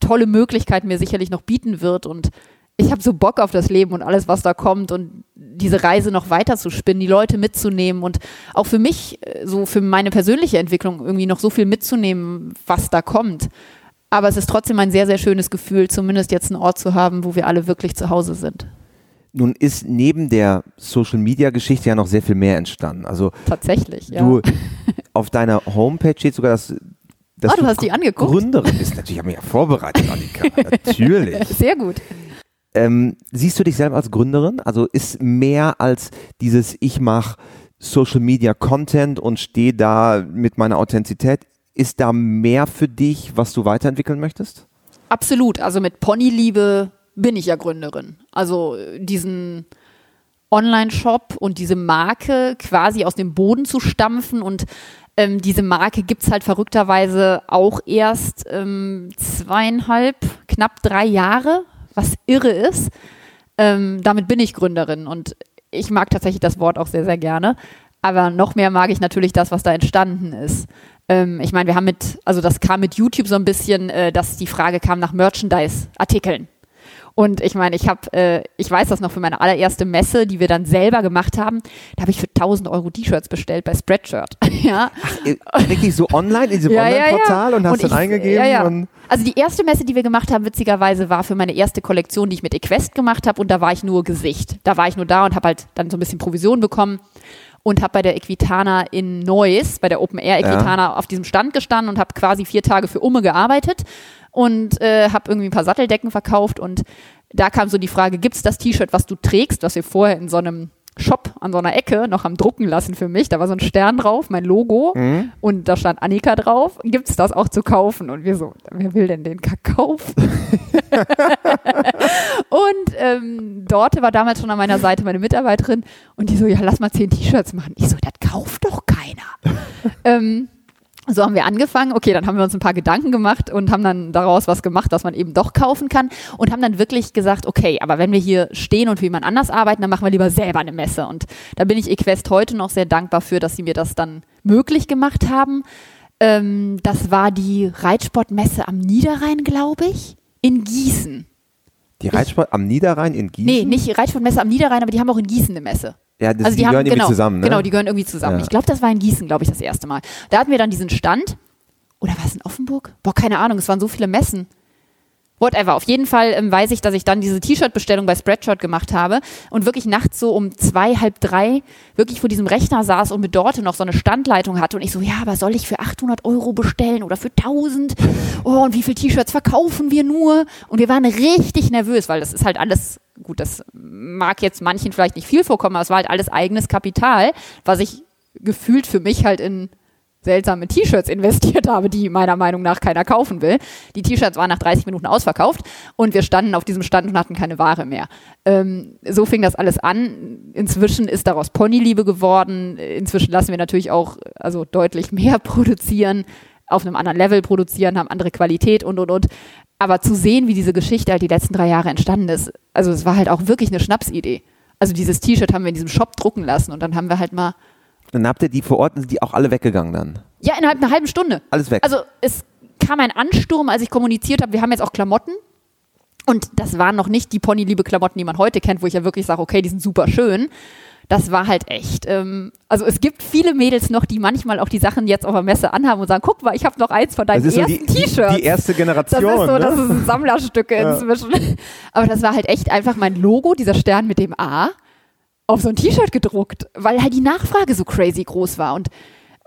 tolle Möglichkeiten mir sicherlich noch bieten wird. Und ich habe so Bock auf das Leben und alles, was da kommt und diese Reise noch weiter zu spinnen, die Leute mitzunehmen und auch für mich, äh, so für meine persönliche Entwicklung irgendwie noch so viel mitzunehmen, was da kommt. Aber es ist trotzdem ein sehr, sehr schönes Gefühl, zumindest jetzt einen Ort zu haben, wo wir alle wirklich zu Hause sind. Nun ist neben der Social Media Geschichte ja noch sehr viel mehr entstanden. Also tatsächlich, ja. Du auf deiner Homepage steht sogar, dass, dass oh, du, hast die angeguckt. Gründerin bist. Natürlich habe ich mich ja vorbereitet, Annika. Natürlich. Sehr gut. Ähm, siehst du dich selber als Gründerin? Also ist mehr als dieses ich mache Social Media Content und stehe da mit meiner Authentizität. Ist da mehr für dich, was du weiterentwickeln möchtest? Absolut. Also mit Ponyliebe bin ich ja Gründerin. Also diesen Online-Shop und diese Marke quasi aus dem Boden zu stampfen und ähm, diese Marke gibt es halt verrückterweise auch erst ähm, zweieinhalb, knapp drei Jahre, was irre ist. Ähm, damit bin ich Gründerin und ich mag tatsächlich das Wort auch sehr, sehr gerne. Aber noch mehr mag ich natürlich das, was da entstanden ist. Ähm, ich meine, wir haben mit, also das kam mit YouTube so ein bisschen, äh, dass die Frage kam nach Merchandise-Artikeln. Und ich meine, ich habe, äh, ich weiß das noch für meine allererste Messe, die wir dann selber gemacht haben. Da habe ich für 1000 Euro T-Shirts bestellt bei Spreadshirt. ja. Ach, äh, wirklich so online in diesem ja, Online-Portal ja, ja. und hast und dann ich, eingegeben? also die erste Messe, die wir gemacht haben, witzigerweise war für meine erste Kollektion, die ich mit Equest gemacht habe und da war ich nur Gesicht. Da war ich nur da und habe halt dann so ein bisschen Provision bekommen und habe bei der Equitana in Neuss, bei der Open Air Equitana ja. auf diesem Stand gestanden und habe quasi vier Tage für Umme gearbeitet und äh, habe irgendwie ein paar Satteldecken verkauft und da kam so die Frage, gibt es das T-Shirt, was du trägst, was wir vorher in so einem Shop an so einer Ecke noch am drucken lassen für mich. Da war so ein Stern drauf, mein Logo mhm. und da stand Annika drauf. Gibt es das auch zu kaufen? Und wir so, wer will denn den Kakao? und ähm, Dorte war damals schon an meiner Seite meine Mitarbeiterin und die so, ja, lass mal zehn T-Shirts machen. Ich so, das kauft doch keiner. ähm, so haben wir angefangen. Okay, dann haben wir uns ein paar Gedanken gemacht und haben dann daraus was gemacht, dass man eben doch kaufen kann und haben dann wirklich gesagt, okay, aber wenn wir hier stehen und für jemand anders arbeiten, dann machen wir lieber selber eine Messe. Und da bin ich Equest heute noch sehr dankbar für, dass sie mir das dann möglich gemacht haben. Ähm, das war die Reitsportmesse am Niederrhein, glaube ich, in Gießen. Die Reitsport am Niederrhein in Gießen? Nee, nicht Reitsportmesse am Niederrhein, aber die haben auch in Gießen eine Messe. Ja, das, also die, die gehören haben, genau, irgendwie zusammen, ne? Genau, die gehören irgendwie zusammen. Ja. Ich glaube, das war in Gießen, glaube ich, das erste Mal. Da hatten wir dann diesen Stand. Oder war es in Offenburg? Boah, keine Ahnung, es waren so viele Messen. Whatever. Auf jeden Fall ähm, weiß ich, dass ich dann diese T-Shirt-Bestellung bei Spreadshirt gemacht habe und wirklich nachts so um zwei, halb drei wirklich vor diesem Rechner saß und mit Dorte noch so eine Standleitung hatte und ich so, ja, aber soll ich für 800 Euro bestellen oder für 1000? Oh, und wie viele T-Shirts verkaufen wir nur? Und wir waren richtig nervös, weil das ist halt alles, gut, das mag jetzt manchen vielleicht nicht viel vorkommen, aber es war halt alles eigenes Kapital, was ich gefühlt für mich halt in seltsame T-Shirts investiert habe, die meiner Meinung nach keiner kaufen will. Die T-Shirts waren nach 30 Minuten ausverkauft und wir standen auf diesem Stand und hatten keine Ware mehr. Ähm, so fing das alles an. Inzwischen ist daraus Ponyliebe geworden. Inzwischen lassen wir natürlich auch also deutlich mehr produzieren, auf einem anderen Level produzieren, haben andere Qualität und und und. Aber zu sehen, wie diese Geschichte halt die letzten drei Jahre entstanden ist, also es war halt auch wirklich eine Schnapsidee. Also dieses T-Shirt haben wir in diesem Shop drucken lassen und dann haben wir halt mal dann habt ihr die vor Ort, sind die auch alle weggegangen dann? Ja, innerhalb einer halben Stunde. Alles weg. Also es kam ein Ansturm, als ich kommuniziert habe, wir haben jetzt auch Klamotten. Und das waren noch nicht die Ponyliebe-Klamotten, die man heute kennt, wo ich ja wirklich sage, okay, die sind super schön. Das war halt echt. Ähm, also es gibt viele Mädels noch, die manchmal auch die Sachen jetzt auf der Messe anhaben und sagen, guck mal, ich habe noch eins von deinen ersten T-Shirts. Die, die, erste Generation. Das ist so, ne? das ist Sammlerstücke inzwischen. Ja. Aber das war halt echt einfach mein Logo, dieser Stern mit dem A auf so ein T-Shirt gedruckt, weil halt die Nachfrage so crazy groß war. Und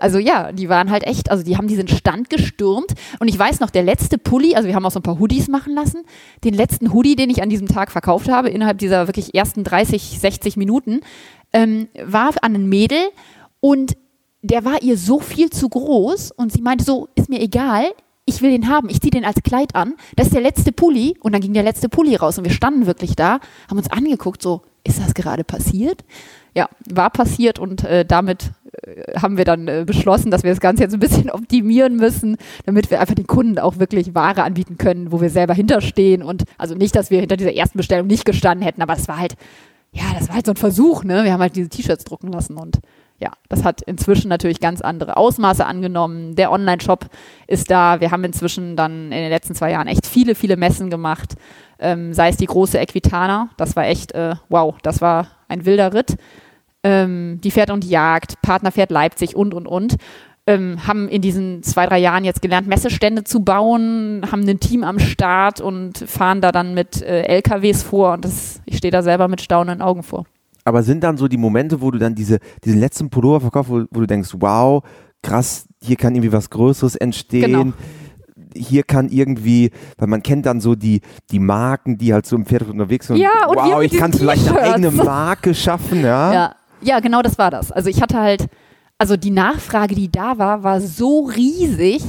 also ja, die waren halt echt, also die haben diesen Stand gestürmt. Und ich weiß noch, der letzte Pulli, also wir haben auch so ein paar Hoodies machen lassen. Den letzten Hoodie, den ich an diesem Tag verkauft habe, innerhalb dieser wirklich ersten 30, 60 Minuten, ähm, war an ein Mädel und der war ihr so viel zu groß und sie meinte so, ist mir egal, ich will den haben, ich ziehe den als Kleid an. Das ist der letzte Pulli und dann ging der letzte Pulli raus und wir standen wirklich da, haben uns angeguckt, so, ist das gerade passiert? Ja, war passiert und äh, damit äh, haben wir dann äh, beschlossen, dass wir das Ganze jetzt ein bisschen optimieren müssen, damit wir einfach den Kunden auch wirklich Ware anbieten können, wo wir selber hinterstehen und also nicht, dass wir hinter dieser ersten Bestellung nicht gestanden hätten, aber es war halt, ja, das war halt so ein Versuch, ne? Wir haben halt diese T-Shirts drucken lassen und ja, das hat inzwischen natürlich ganz andere Ausmaße angenommen. Der Online-Shop ist da. Wir haben inzwischen dann in den letzten zwei Jahren echt viele, viele Messen gemacht. Ähm, sei es die große Equitana, das war echt, äh, wow, das war ein wilder Ritt. Ähm, die Pferd und Jagd, Partnerpferd Leipzig und, und, und. Ähm, haben in diesen zwei, drei Jahren jetzt gelernt, Messestände zu bauen, haben ein Team am Start und fahren da dann mit äh, LKWs vor. Und das, ich stehe da selber mit staunenden Augen vor aber sind dann so die Momente, wo du dann diese, diesen letzten Pullover verkaufst, wo, wo du denkst, wow, krass, hier kann irgendwie was Größeres entstehen. Genau. Hier kann irgendwie, weil man kennt dann so die, die Marken, die halt so im Pferd unterwegs sind. Ja, und wow, ich kann vielleicht eine eigene Marke schaffen, ja. ja. Ja, genau das war das. Also ich hatte halt, also die Nachfrage, die da war, war so riesig,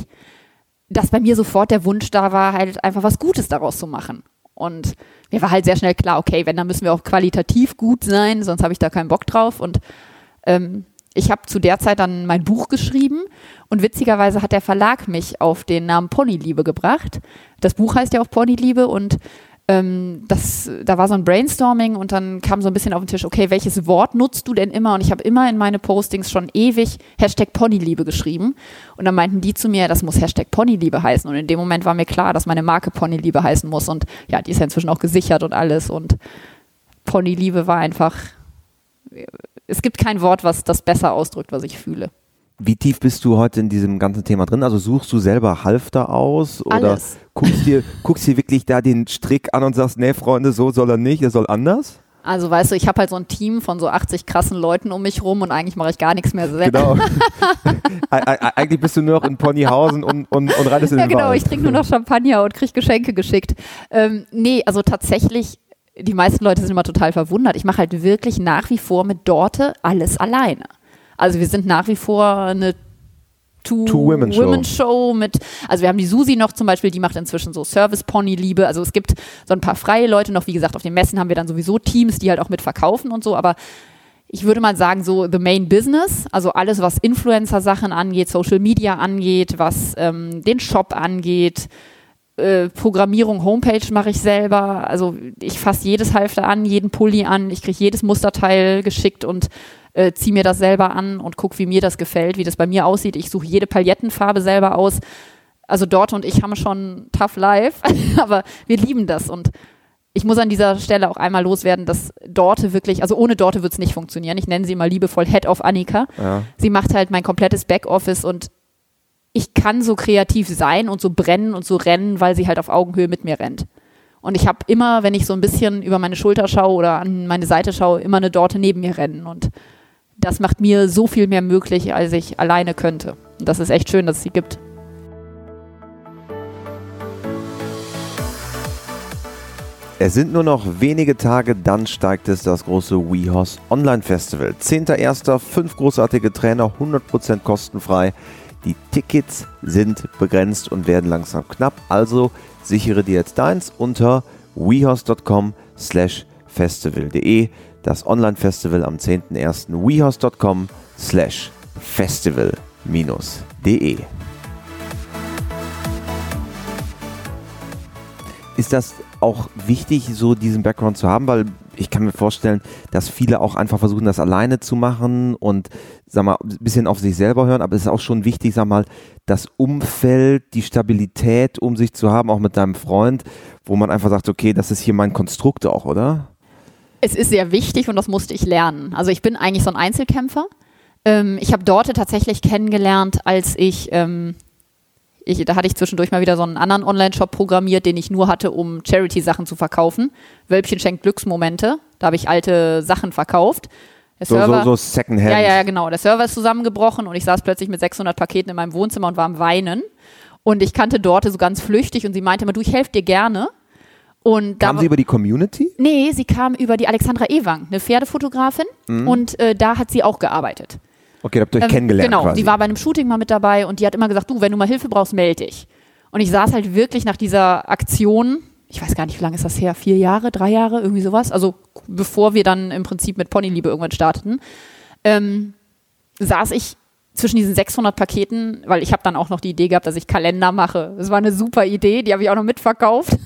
dass bei mir sofort der Wunsch da war, halt einfach was Gutes daraus zu machen. Und mir war halt sehr schnell klar, okay, wenn, dann müssen wir auch qualitativ gut sein, sonst habe ich da keinen Bock drauf. Und ähm, ich habe zu der Zeit dann mein Buch geschrieben und witzigerweise hat der Verlag mich auf den Namen Ponyliebe gebracht. Das Buch heißt ja auch Ponyliebe und ähm, das, da war so ein Brainstorming und dann kam so ein bisschen auf den Tisch, okay, welches Wort nutzt du denn immer? Und ich habe immer in meine Postings schon ewig Hashtag Ponyliebe geschrieben. Und dann meinten die zu mir, das muss Hashtag Ponyliebe heißen. Und in dem Moment war mir klar, dass meine Marke Ponyliebe heißen muss. Und ja, die ist ja inzwischen auch gesichert und alles. Und Ponyliebe war einfach, es gibt kein Wort, was das besser ausdrückt, was ich fühle. Wie tief bist du heute in diesem ganzen Thema drin? Also suchst du selber Halfter aus oder Alles. guckst dir, guckst dir wirklich da den Strick an und sagst, nee, Freunde, so soll er nicht, er soll anders? Also weißt du, ich habe halt so ein Team von so 80 krassen Leuten um mich rum und eigentlich mache ich gar nichts mehr selber. Genau. eigentlich bist du nur noch in Ponyhausen und, und, und reitest in den Ja genau, ich trinke nur noch Champagner und kriege Geschenke geschickt. Ähm, nee, also tatsächlich, die meisten Leute sind immer total verwundert. Ich mache halt wirklich nach wie vor mit Dorte alles alleine. Also wir sind nach wie vor eine Two-Women-Show mit, also wir haben die Susi noch zum Beispiel, die macht inzwischen so Service-Pony-Liebe. Also es gibt so ein paar freie Leute noch, wie gesagt, auf den Messen haben wir dann sowieso Teams, die halt auch mit verkaufen und so, aber ich würde mal sagen, so the main business, also alles, was Influencer-Sachen angeht, Social Media angeht, was ähm, den Shop angeht, äh, Programmierung, Homepage mache ich selber. Also ich fasse jedes Halfter an, jeden Pulli an, ich kriege jedes Musterteil geschickt und äh, ziehe mir das selber an und gucke, wie mir das gefällt, wie das bei mir aussieht. Ich suche jede Palettenfarbe selber aus. Also dort und ich haben schon tough life, aber wir lieben das und ich muss an dieser Stelle auch einmal loswerden, dass Dorte wirklich, also ohne Dorte wird es nicht funktionieren. Ich nenne sie mal liebevoll Head of Annika. Ja. Sie macht halt mein komplettes Backoffice und ich kann so kreativ sein und so brennen und so rennen, weil sie halt auf Augenhöhe mit mir rennt. Und ich habe immer, wenn ich so ein bisschen über meine Schulter schaue oder an meine Seite schaue, immer eine Dorte neben mir rennen. Und das macht mir so viel mehr möglich, als ich alleine könnte. Und das ist echt schön, dass es sie gibt. Es sind nur noch wenige Tage, dann steigt es das große WeHorse Online Festival. 10.01. fünf großartige Trainer, 100% kostenfrei. Die Tickets sind begrenzt und werden langsam knapp, also sichere dir jetzt deins unter wehorse.com slash festival.de das Online-Festival am 10.01. wehouse.com slash festival-de. Ist das auch wichtig, so diesen Background zu haben, weil ich kann mir vorstellen, dass viele auch einfach versuchen, das alleine zu machen und sag mal, ein bisschen auf sich selber hören, aber es ist auch schon wichtig, sag mal, das Umfeld, die Stabilität um sich zu haben, auch mit deinem Freund, wo man einfach sagt, okay, das ist hier mein Konstrukt auch, oder? Es ist sehr wichtig und das musste ich lernen. Also ich bin eigentlich so ein Einzelkämpfer. Ähm, ich habe Dorte tatsächlich kennengelernt, als ich, ähm, ich, da hatte ich zwischendurch mal wieder so einen anderen Online-Shop programmiert, den ich nur hatte, um Charity-Sachen zu verkaufen. Wölbchen schenkt Glücksmomente. Da habe ich alte Sachen verkauft. Der so, Server, so, so Secondhand. Ja, ja, genau. Der Server ist zusammengebrochen und ich saß plötzlich mit 600 Paketen in meinem Wohnzimmer und war am Weinen. Und ich kannte Dorte so ganz flüchtig und sie meinte immer, du, ich helfe dir gerne. Und kam sie über die Community? Nee, sie kam über die Alexandra Ewang, eine Pferdefotografin. Mhm. Und äh, da hat sie auch gearbeitet. Okay, da habt ihr euch ähm, kennengelernt. Genau, quasi. die war bei einem Shooting mal mit dabei und die hat immer gesagt, du, wenn du mal Hilfe brauchst, melde dich. Und ich saß halt wirklich nach dieser Aktion, ich weiß gar nicht, wie lange ist das her, vier Jahre, drei Jahre, irgendwie sowas. Also bevor wir dann im Prinzip mit Ponyliebe irgendwann starteten. Ähm, saß ich zwischen diesen 600 Paketen, weil ich habe dann auch noch die Idee gehabt, dass ich Kalender mache. Das war eine super Idee, die habe ich auch noch mitverkauft.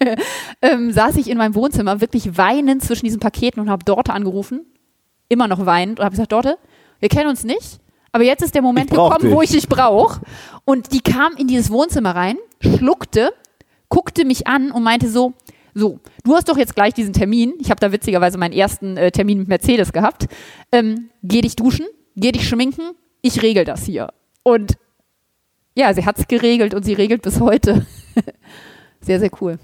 ähm, saß ich in meinem Wohnzimmer wirklich weinend zwischen diesen Paketen und habe Dorte angerufen, immer noch weinend und habe gesagt, Dorte, wir kennen uns nicht, aber jetzt ist der Moment gekommen, dich. wo ich dich brauche. Und die kam in dieses Wohnzimmer rein, schluckte, guckte mich an und meinte so, so, du hast doch jetzt gleich diesen Termin. Ich habe da witzigerweise meinen ersten äh, Termin mit Mercedes gehabt. Ähm, geh dich duschen, geh dich schminken, ich regel das hier. Und ja, sie hat es geregelt und sie regelt bis heute. sehr, sehr cool.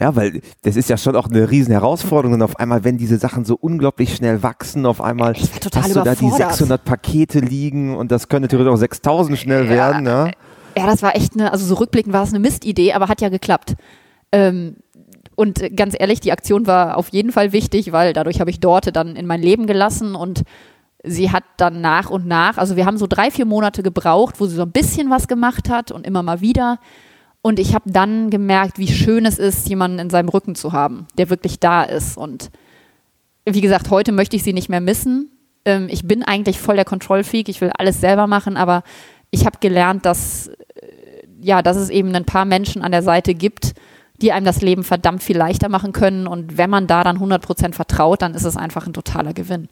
Ja, weil das ist ja schon auch eine riesen Herausforderung und auf einmal, wenn diese Sachen so unglaublich schnell wachsen, auf einmal hast du da die 600 Pakete liegen und das könnte theoretisch auch 6000 schnell werden. Ja? ja, das war echt eine, also so rückblickend war es eine Mistidee, aber hat ja geklappt. Ähm, und ganz ehrlich, die Aktion war auf jeden Fall wichtig, weil dadurch habe ich Dorte dann in mein Leben gelassen und sie hat dann nach und nach, also wir haben so drei, vier Monate gebraucht, wo sie so ein bisschen was gemacht hat und immer mal wieder. Und ich habe dann gemerkt, wie schön es ist, jemanden in seinem Rücken zu haben, der wirklich da ist. Und wie gesagt, heute möchte ich sie nicht mehr missen. Ähm, ich bin eigentlich voll der Kontrollfreak, ich will alles selber machen, aber ich habe gelernt, dass, äh, ja, dass es eben ein paar Menschen an der Seite gibt, die einem das Leben verdammt viel leichter machen können. Und wenn man da dann 100% vertraut, dann ist es einfach ein totaler Gewinn.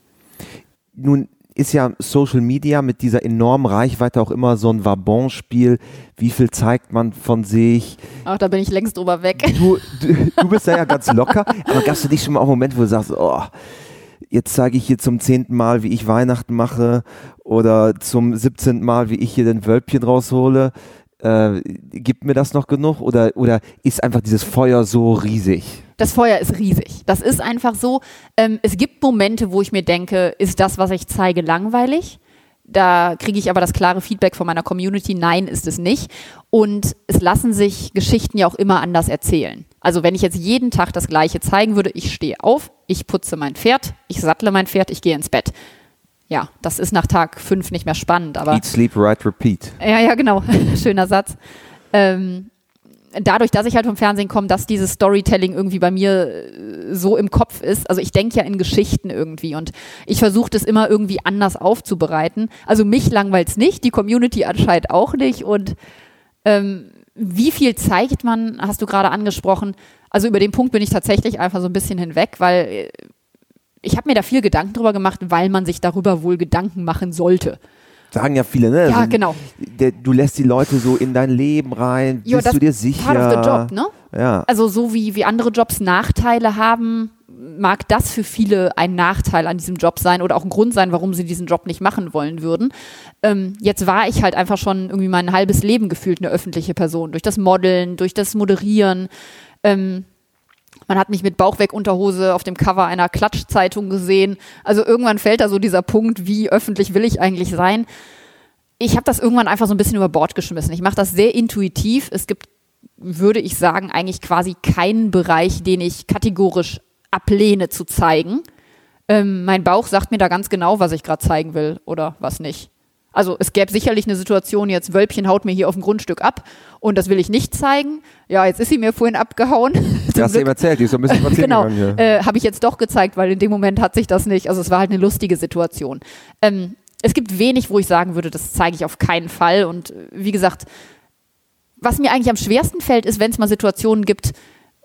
Nun ist ja Social Media mit dieser enormen Reichweite auch immer so ein Wabon-Spiel. Wie viel zeigt man von sich? Ach, da bin ich längst drüber weg. Du, du, du bist da ja ganz locker, aber gab es für dich schon mal auch einen Moment, wo du sagst, oh, jetzt zeige ich hier zum zehnten Mal, wie ich Weihnachten mache oder zum siebzehnten Mal, wie ich hier den Wölbchen raushole. Äh, gibt mir das noch genug oder, oder ist einfach dieses Feuer so riesig? Das Feuer ist riesig. Das ist einfach so. Ähm, es gibt Momente, wo ich mir denke, ist das, was ich zeige, langweilig? Da kriege ich aber das klare Feedback von meiner Community, nein, ist es nicht. Und es lassen sich Geschichten ja auch immer anders erzählen. Also wenn ich jetzt jeden Tag das gleiche zeigen würde, ich stehe auf, ich putze mein Pferd, ich sattle mein Pferd, ich gehe ins Bett. Ja, das ist nach Tag fünf nicht mehr spannend. Aber Eat, sleep, write, repeat. Ja, ja, genau. Schöner Satz. Ähm, dadurch, dass ich halt vom Fernsehen komme, dass dieses Storytelling irgendwie bei mir äh, so im Kopf ist. Also ich denke ja in Geschichten irgendwie und ich versuche das immer irgendwie anders aufzubereiten. Also mich langweilt es nicht, die Community anscheinend auch nicht. Und ähm, wie viel zeigt man, hast du gerade angesprochen. Also über den Punkt bin ich tatsächlich einfach so ein bisschen hinweg, weil äh, ich habe mir da viel Gedanken drüber gemacht, weil man sich darüber wohl Gedanken machen sollte sagen ja viele, ne? Ja, also, genau. Der, du lässt die Leute so in dein Leben rein, jo, bist du dir sicher? Part of the job, ne? Ja. Also so wie, wie andere Jobs Nachteile haben, mag das für viele ein Nachteil an diesem Job sein oder auch ein Grund sein, warum sie diesen Job nicht machen wollen würden. Ähm, jetzt war ich halt einfach schon irgendwie mein halbes Leben gefühlt eine öffentliche Person. Durch das Modeln, durch das Moderieren. Ähm, man hat mich mit Bauch weg Unterhose auf dem Cover einer Klatschzeitung gesehen. Also irgendwann fällt da so dieser Punkt, wie öffentlich will ich eigentlich sein? Ich habe das irgendwann einfach so ein bisschen über Bord geschmissen. Ich mache das sehr intuitiv. Es gibt, würde ich sagen, eigentlich quasi keinen Bereich, den ich kategorisch ablehne zu zeigen. Ähm, mein Bauch sagt mir da ganz genau, was ich gerade zeigen will oder was nicht. Also es gäbe sicherlich eine Situation, jetzt Wölbchen haut mir hier auf dem Grundstück ab und das will ich nicht zeigen. Ja, jetzt ist sie mir vorhin abgehauen. Du hast eben erzählt, die ist so ein bisschen spazieren Genau, äh, habe ich jetzt doch gezeigt, weil in dem Moment hat sich das nicht, also es war halt eine lustige Situation. Ähm, es gibt wenig, wo ich sagen würde, das zeige ich auf keinen Fall und äh, wie gesagt, was mir eigentlich am schwersten fällt, ist, wenn es mal Situationen gibt,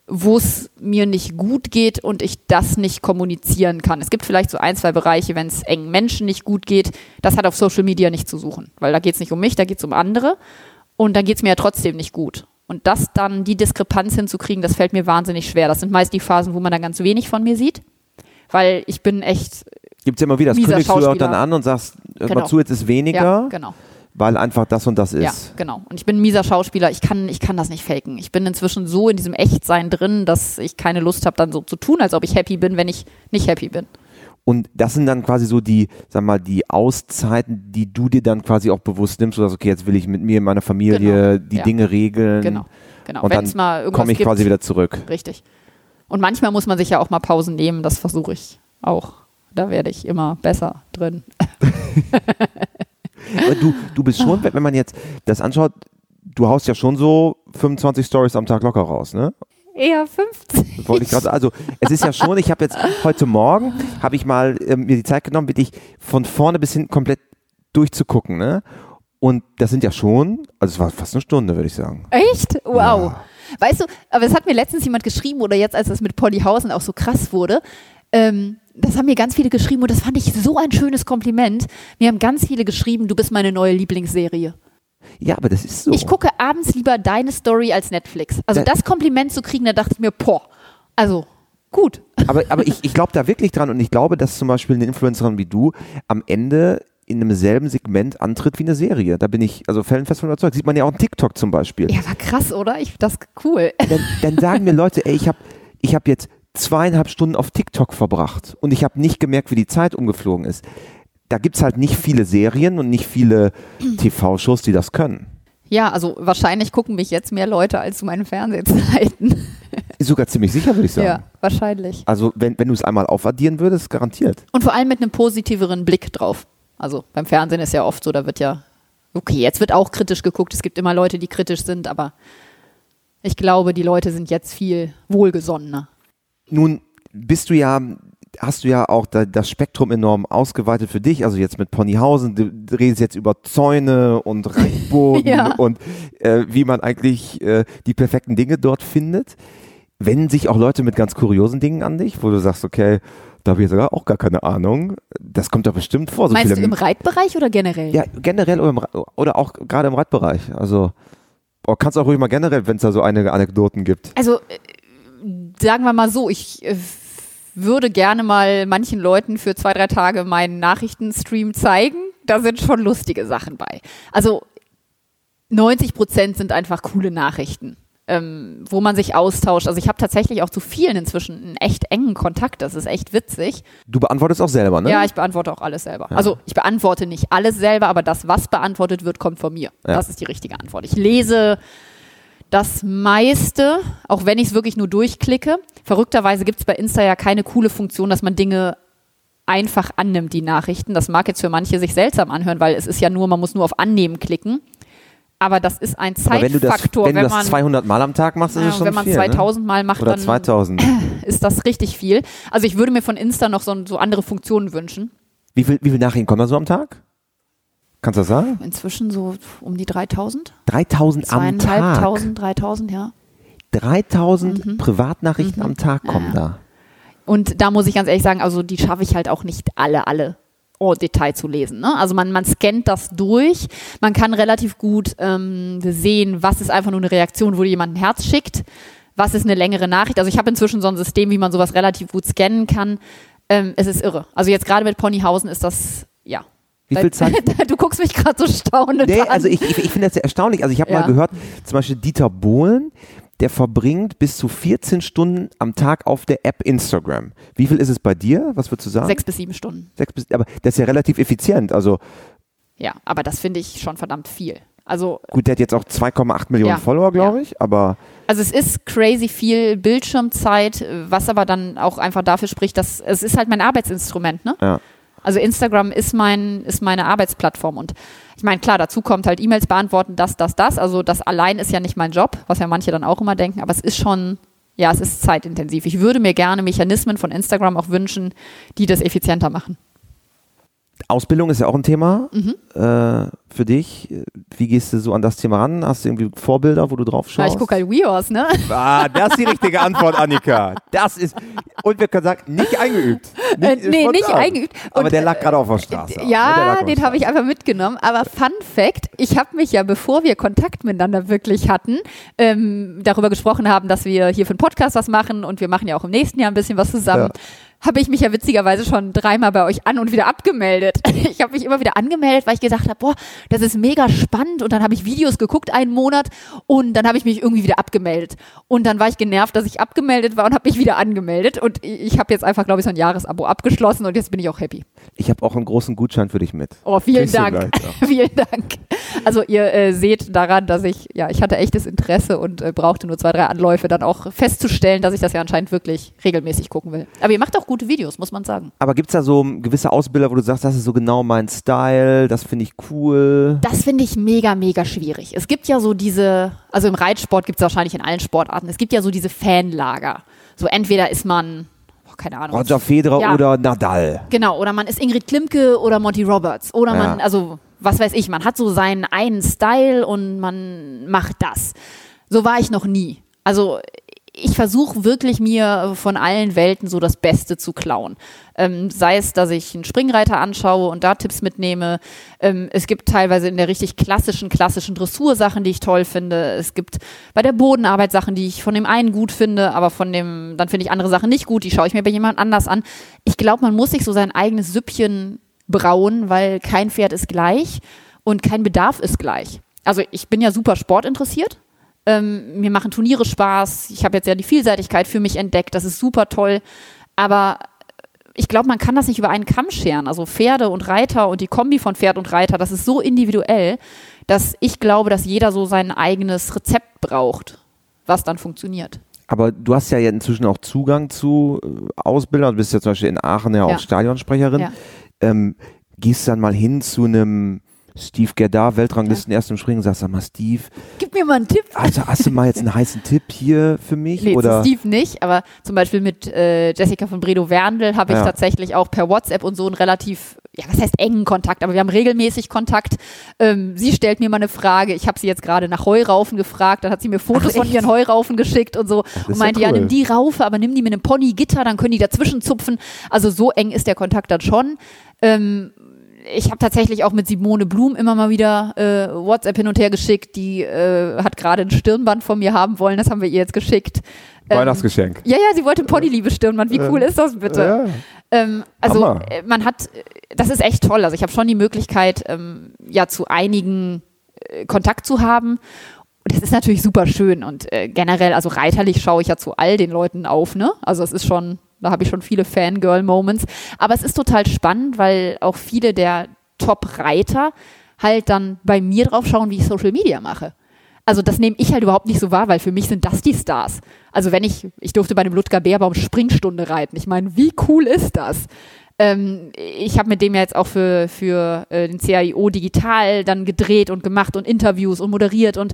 wo es mir nicht gut geht und ich das nicht kommunizieren kann. Es gibt vielleicht so ein, zwei Bereiche, wenn es engen Menschen nicht gut geht. Das hat auf Social Media nicht zu suchen, weil da geht es nicht um mich, da geht es um andere und dann geht es mir ja trotzdem nicht gut. Und das dann, die Diskrepanz hinzukriegen, das fällt mir wahnsinnig schwer. Das sind meist die Phasen, wo man dann ganz wenig von mir sieht, weil ich bin echt. Gibt es immer wieder, das kündigst du auch dann an und sagst, hör genau. mal zu, jetzt ist weniger. Ja, genau weil einfach das und das ist. Ja, genau. Und ich bin ein mieser Schauspieler. Ich kann, ich kann das nicht faken. Ich bin inzwischen so in diesem Echtsein drin, dass ich keine Lust habe, dann so zu tun, als ob ich happy bin, wenn ich nicht happy bin. Und das sind dann quasi so die, sag mal, die Auszeiten, die du dir dann quasi auch bewusst nimmst, oder okay, jetzt will ich mit mir, meiner Familie genau. die ja. Dinge regeln. Genau, genau. Und Wenn's dann komme ich gibt, quasi wieder zurück. Richtig. Und manchmal muss man sich ja auch mal Pausen nehmen, das versuche ich auch. Da werde ich immer besser drin. du, du bist schon, wenn man jetzt das anschaut, du haust ja schon so 25 Stories am Tag locker raus, ne? Eher 50. Wollte ich gerade, also es ist ja schon, ich habe jetzt heute Morgen, habe ich mal äh, mir die Zeit genommen, wirklich von vorne bis hinten komplett durchzugucken, ne? Und das sind ja schon, also es war fast eine Stunde, würde ich sagen. Echt? Wow. Weißt du, aber es hat mir letztens jemand geschrieben oder jetzt, als das mit Pollyhausen auch so krass wurde, ähm, das haben mir ganz viele geschrieben und das fand ich so ein schönes Kompliment. Mir haben ganz viele geschrieben, du bist meine neue Lieblingsserie. Ja, aber das ist so. Ich gucke abends lieber deine Story als Netflix. Also Da- das Kompliment zu kriegen, da dachte ich mir, boah, also gut. aber, aber ich, ich glaube da wirklich dran und ich glaube, dass zum Beispiel eine Influencerin wie du am Ende in einem selben Segment antritt wie eine Serie. Da bin ich also fellenfest von überzeugt. Sieht man ja auch in TikTok zum Beispiel. Ja, war krass, oder? Ich das cool. Dann, dann sagen mir Leute, ey, ich habe ich hab jetzt zweieinhalb Stunden auf TikTok verbracht und ich habe nicht gemerkt, wie die Zeit umgeflogen ist. Da gibt es halt nicht viele Serien und nicht viele TV-Shows, die das können. Ja, also wahrscheinlich gucken mich jetzt mehr Leute als zu meinen Fernsehzeiten. Ist sogar ziemlich sicher, würde ich sagen. Ja, wahrscheinlich. Also wenn, wenn du es einmal aufaddieren würdest, garantiert. Und vor allem mit einem positiveren Blick drauf. Also beim Fernsehen ist ja oft so, da wird ja, okay, jetzt wird auch kritisch geguckt. Es gibt immer Leute, die kritisch sind, aber ich glaube, die Leute sind jetzt viel wohlgesonnener. Nun bist du ja, hast du ja auch da, das Spektrum enorm ausgeweitet für dich. Also jetzt mit Ponyhausen, du, du redest jetzt über Zäune und Reitboden Ja. und äh, wie man eigentlich äh, die perfekten Dinge dort findet. Wenden sich auch Leute mit ganz kuriosen Dingen an dich, wo du sagst, okay, da habe ich sogar auch gar keine Ahnung. Das kommt doch bestimmt vor. So Meinst du im Reitbereich oder generell? Ja, generell oder, im, oder auch gerade im Radbereich. Also oh, kannst auch ruhig mal generell, wenn es da so einige Anekdoten gibt. Also äh, sagen wir mal so, ich äh, würde gerne mal manchen Leuten für zwei, drei Tage meinen Nachrichtenstream zeigen. Da sind schon lustige Sachen bei. Also 90 Prozent sind einfach coole Nachrichten, ähm, wo man sich austauscht. Also ich habe tatsächlich auch zu vielen inzwischen einen echt engen Kontakt. Das ist echt witzig. Du beantwortest auch selber, ne? Ja, ich beantworte auch alles selber. Also ich beantworte nicht alles selber, aber das, was beantwortet wird, kommt von mir. Ja. Das ist die richtige Antwort. Ich lese das meiste, auch wenn ich es wirklich nur durchklicke. Verrückterweise gibt es bei Insta ja keine coole Funktion, dass man Dinge einfach annimmt, die Nachrichten. Das mag jetzt für manche sich seltsam anhören, weil es ist ja nur, man muss nur auf Annehmen klicken. Aber das ist ein Aber wenn du das, Zeitfaktor, wenn du das man 200 Mal am Tag machst, ist ja, es schon wenn man viel, 2000 Mal macht, ne? Oder dann 2000. ist das richtig viel. Also ich würde mir von Insta noch so, so andere Funktionen wünschen. Wie viel, wie viel Nachrichten kommen da so am Tag? Kannst du das sagen? Inzwischen so um die 3000. 3000 am Tag. Zweieinhalbtausend, 3000, ja. 3000 Mhm. Privatnachrichten am Tag kommen da. Und da muss ich ganz ehrlich sagen, also die schaffe ich halt auch nicht alle, alle en Detail zu lesen. Ne? Also man, man scannt das durch, man kann relativ gut ähm, sehen, was ist einfach nur eine Reaktion, wo jemand ein Herz schickt, was ist eine längere Nachricht. Also ich habe inzwischen so ein System, wie man sowas relativ gut scannen kann. Ähm, es ist irre. Also jetzt gerade mit Ponyhausen ist das, ja. Wie viel Zeit? Du guckst mich gerade so staunend Nee, an. also ich, ich, ich finde das sehr erstaunlich. Also ich habe Ja. mal gehört, zum Beispiel Dieter Bohlen, der verbringt bis zu 14 Stunden am Tag auf der App Instagram. Wie viel ist es bei dir? Was würdest du sagen? Sechs bis sieben Stunden. Sechs bis, aber das ist ja relativ effizient. Also Ja, aber das finde ich schon verdammt viel. Also gut, der hat jetzt auch 2,8 Millionen Ja. Follower, glaube Ja. ich, aber Also es ist crazy viel Bildschirmzeit, was aber dann auch einfach dafür spricht, dass es ist halt mein Arbeitsinstrument, ne? ja. Also Instagram ist mein ist meine Arbeitsplattform und ich meine klar, dazu kommt halt E-Mails beantworten, das das das, also das allein ist ja nicht mein Job, was ja manche dann auch immer denken, aber es ist schon ja, es ist zeitintensiv. Ich würde mir gerne Mechanismen von Instagram auch wünschen, die das effizienter machen. Ausbildung ist ja auch ein Thema Mhm. äh, für dich. Wie gehst du so an das Thema ran? Hast du irgendwie Vorbilder, wo du drauf Ja, schaust? ich gucke halt WeHorse, ne? Ah, das ist die richtige Antwort, Annika. Das ist, und wir können sagen, nicht eingeübt. Äh, nee, nicht eingeübt. Aber Und, der lag gerade auf der Straße. ne? Lag Ja, auf der den habe ich einfach mitgenommen. Aber Fun Fact, ich habe mich ja, bevor wir Kontakt miteinander wirklich hatten, ähm, darüber gesprochen haben, dass wir hier für einen Podcast was machen und wir machen ja auch im nächsten Jahr ein bisschen was zusammen. Ja. Habe ich mich ja witzigerweise schon dreimal bei euch an und wieder abgemeldet. Ich habe mich immer wieder angemeldet, weil ich gedacht habe, boah, das ist mega spannend. Und dann habe ich Videos geguckt einen Monat und dann habe ich mich irgendwie wieder abgemeldet. Und dann war ich genervt, dass ich abgemeldet war und habe mich wieder angemeldet. Und ich habe jetzt einfach, glaube ich, so ein Jahresabo abgeschlossen und jetzt bin ich auch happy. Ich habe auch einen großen Gutschein für dich mit. Oh, vielen Kriegst Dank. vielen Dank. Also ihr äh, seht daran, dass ich, ja, ich hatte echtes Interesse und äh, brauchte nur zwei, drei Anläufe, dann auch festzustellen, dass ich das ja anscheinend wirklich regelmäßig gucken will. Aber ihr macht auch gute Videos, muss man sagen. Aber gibt es da so gewisse Ausbilder, wo du sagst, das ist so genau mein Style, das finde ich cool? Das finde ich mega, mega schwierig. Es gibt ja so diese, also im Reitsport gibt es wahrscheinlich in allen Sportarten, es gibt ja so diese Fanlager. So entweder ist man, keine Ahnung. Roger Federer Ja. oder Nadal. Genau, oder man ist Ingrid Klimke oder Monty Roberts. Oder man, Ja. also was weiß ich, man hat so seinen einen Style und man macht das. So war ich noch nie. Also ich versuche wirklich mir von allen Welten so das Beste zu klauen. Ähm, sei es, dass ich einen Springreiter anschaue und da Tipps mitnehme. Ähm, es gibt teilweise in der richtig klassischen, klassischen Dressursachen, die ich toll finde. Es gibt bei der Bodenarbeit Sachen, die ich von dem einen gut finde, aber von dem, dann finde ich andere Sachen nicht gut. Die schaue ich mir bei jemand anders an. Ich glaube, man muss sich so sein eigenes Süppchen brauen, weil kein Pferd ist gleich und kein Bedarf ist gleich. Also ich bin ja super sportinteressiert ähm, mir machen Turniere Spaß. Ich habe jetzt ja die Vielseitigkeit für mich entdeckt. Das ist super toll. Aber ich glaube, man kann das nicht über einen Kamm scheren. Also Pferde und Reiter und die Kombi von Pferd und Reiter, das ist so individuell, dass ich glaube, dass jeder so sein eigenes Rezept braucht, was dann funktioniert. Aber du hast ja inzwischen auch Zugang zu äh, Ausbildern. Du bist ja zum Beispiel in Aachen ja auch ja. Stadionsprecherin. Ja. Ähm, gehst dann mal hin zu einem Steve Gerda, Weltranglisten ja. erst im Springen, sagst, sag mal, Steve. Gib mir mal einen Tipp. Also hast du mal jetzt einen heißen Tipp hier für mich? Nee, oder? Steve nicht, aber zum Beispiel mit äh, Jessica von Bredow Werndl habe ich ja. tatsächlich auch per WhatsApp und so einen relativ, ja, was heißt engen Kontakt, aber wir haben regelmäßig Kontakt. Ähm, sie stellt mir mal eine Frage. Ich habe sie jetzt gerade nach Heuraufen gefragt, dann hat sie mir Fotos Ach, von ihren Heuraufen geschickt und so und meinte, ja, cool. ja, nimm die Raufe, aber nimm die mit einem Pony-Gitter, dann können die dazwischen zupfen. Also so eng ist der Kontakt dann schon. Ähm, ich habe tatsächlich auch mit Simone Blum immer mal wieder äh, WhatsApp hin und her geschickt. Die äh, hat gerade ein Stirnband von mir haben wollen. Das haben wir ihr jetzt geschickt. Ähm, Weihnachtsgeschenk. Ja, ja, sie wollte Ponyliebe Stirnband. Wie cool ist das bitte? Ja. Ähm, also Hammer. Äh, man hat, das ist echt toll. Also ich habe schon die Möglichkeit, ähm, ja zu einigen äh, Kontakt zu haben. Und das ist natürlich super schön. Und äh, generell, also reiterlich schaue ich ja zu all den Leuten auf. Ne? Also es ist schon da habe ich schon viele Fangirl-Moments. Aber es ist total spannend, weil auch viele der Top-Reiter halt dann bei mir drauf schauen, wie ich Social Media mache. Also das nehme ich halt überhaupt nicht so wahr, weil für mich sind das die Stars. Also wenn ich, ich durfte bei dem Ludger Bärbaum Springstunde reiten. Ich meine, wie cool ist das? Ähm, ich habe mit dem ja jetzt auch für, für äh, den CAIO digital dann gedreht und gemacht und Interviews und moderiert und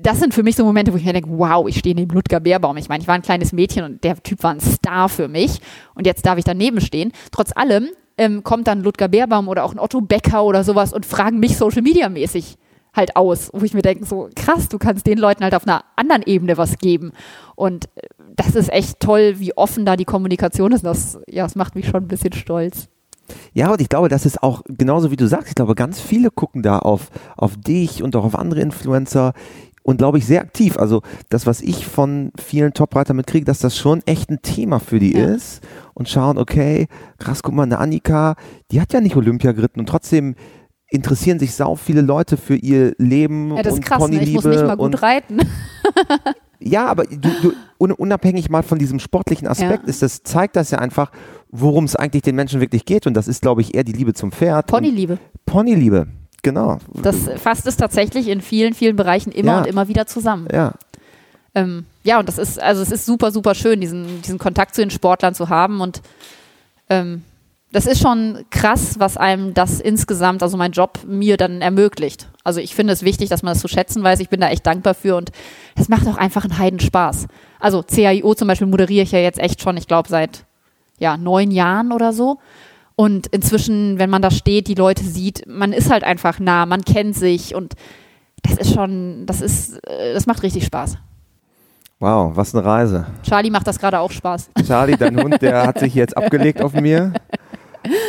das sind für mich so Momente, wo ich mir denke, wow, ich stehe neben Ludger Bärbaum. Ich meine, ich war ein kleines Mädchen und der Typ war ein Star für mich. Und jetzt darf ich daneben stehen. Trotz allem ähm, kommt dann Ludger Bärbaum oder auch ein Otto Becker oder sowas und fragen mich Social Media mäßig halt aus, wo ich mir denke, so krass, du kannst den Leuten halt auf einer anderen Ebene was geben. Und äh, das ist echt toll, wie offen da die Kommunikation ist. Das, ja, das macht mich schon ein bisschen stolz. Ja, und ich glaube, das ist auch genauso wie du sagst. Ich glaube, ganz viele gucken da auf, auf dich und auch auf andere Influencer und glaube ich sehr aktiv. Also das, was ich von vielen Top-Reitern mitkriege, dass das schon echt ein Thema für die ja. ist und schauen, okay, krass, guck mal, eine Annika, die hat ja nicht Olympia geritten und trotzdem interessieren sich sau viele Leute für ihr Leben ja, das und ist krass, ne? Ich muss nicht mal gut reiten. ja, aber du, du, unabhängig mal von diesem sportlichen Aspekt ja. ist das, zeigt das ja einfach, worum es eigentlich den Menschen wirklich geht. Und das ist, glaube ich, eher die Liebe zum Pferd. Ponyliebe. Ponyliebe, genau. Das fasst es tatsächlich in vielen, vielen Bereichen immer ja. und immer wieder zusammen. Ja. Ähm, ja, und das ist, also es ist super, super schön, diesen, diesen Kontakt zu den Sportlern zu haben. Und ähm, das ist schon krass, was einem das insgesamt, also mein Job mir dann ermöglicht. Also ich finde es wichtig, dass man das zu schätzen weiß. Ich bin da echt dankbar für und es macht auch einfach einen Heidenspaß. Also CAIO zum Beispiel moderiere ich ja jetzt echt schon, ich glaube, seit ja, neun Jahren oder so. Und inzwischen, wenn man da steht, die Leute sieht, man ist halt einfach nah, man kennt sich und das ist schon, das ist, äh, das macht richtig Spaß. Wow, was eine Reise. Charlie macht das gerade auch Spaß. Charlie, dein Hund, der hat sich jetzt abgelegt auf mir.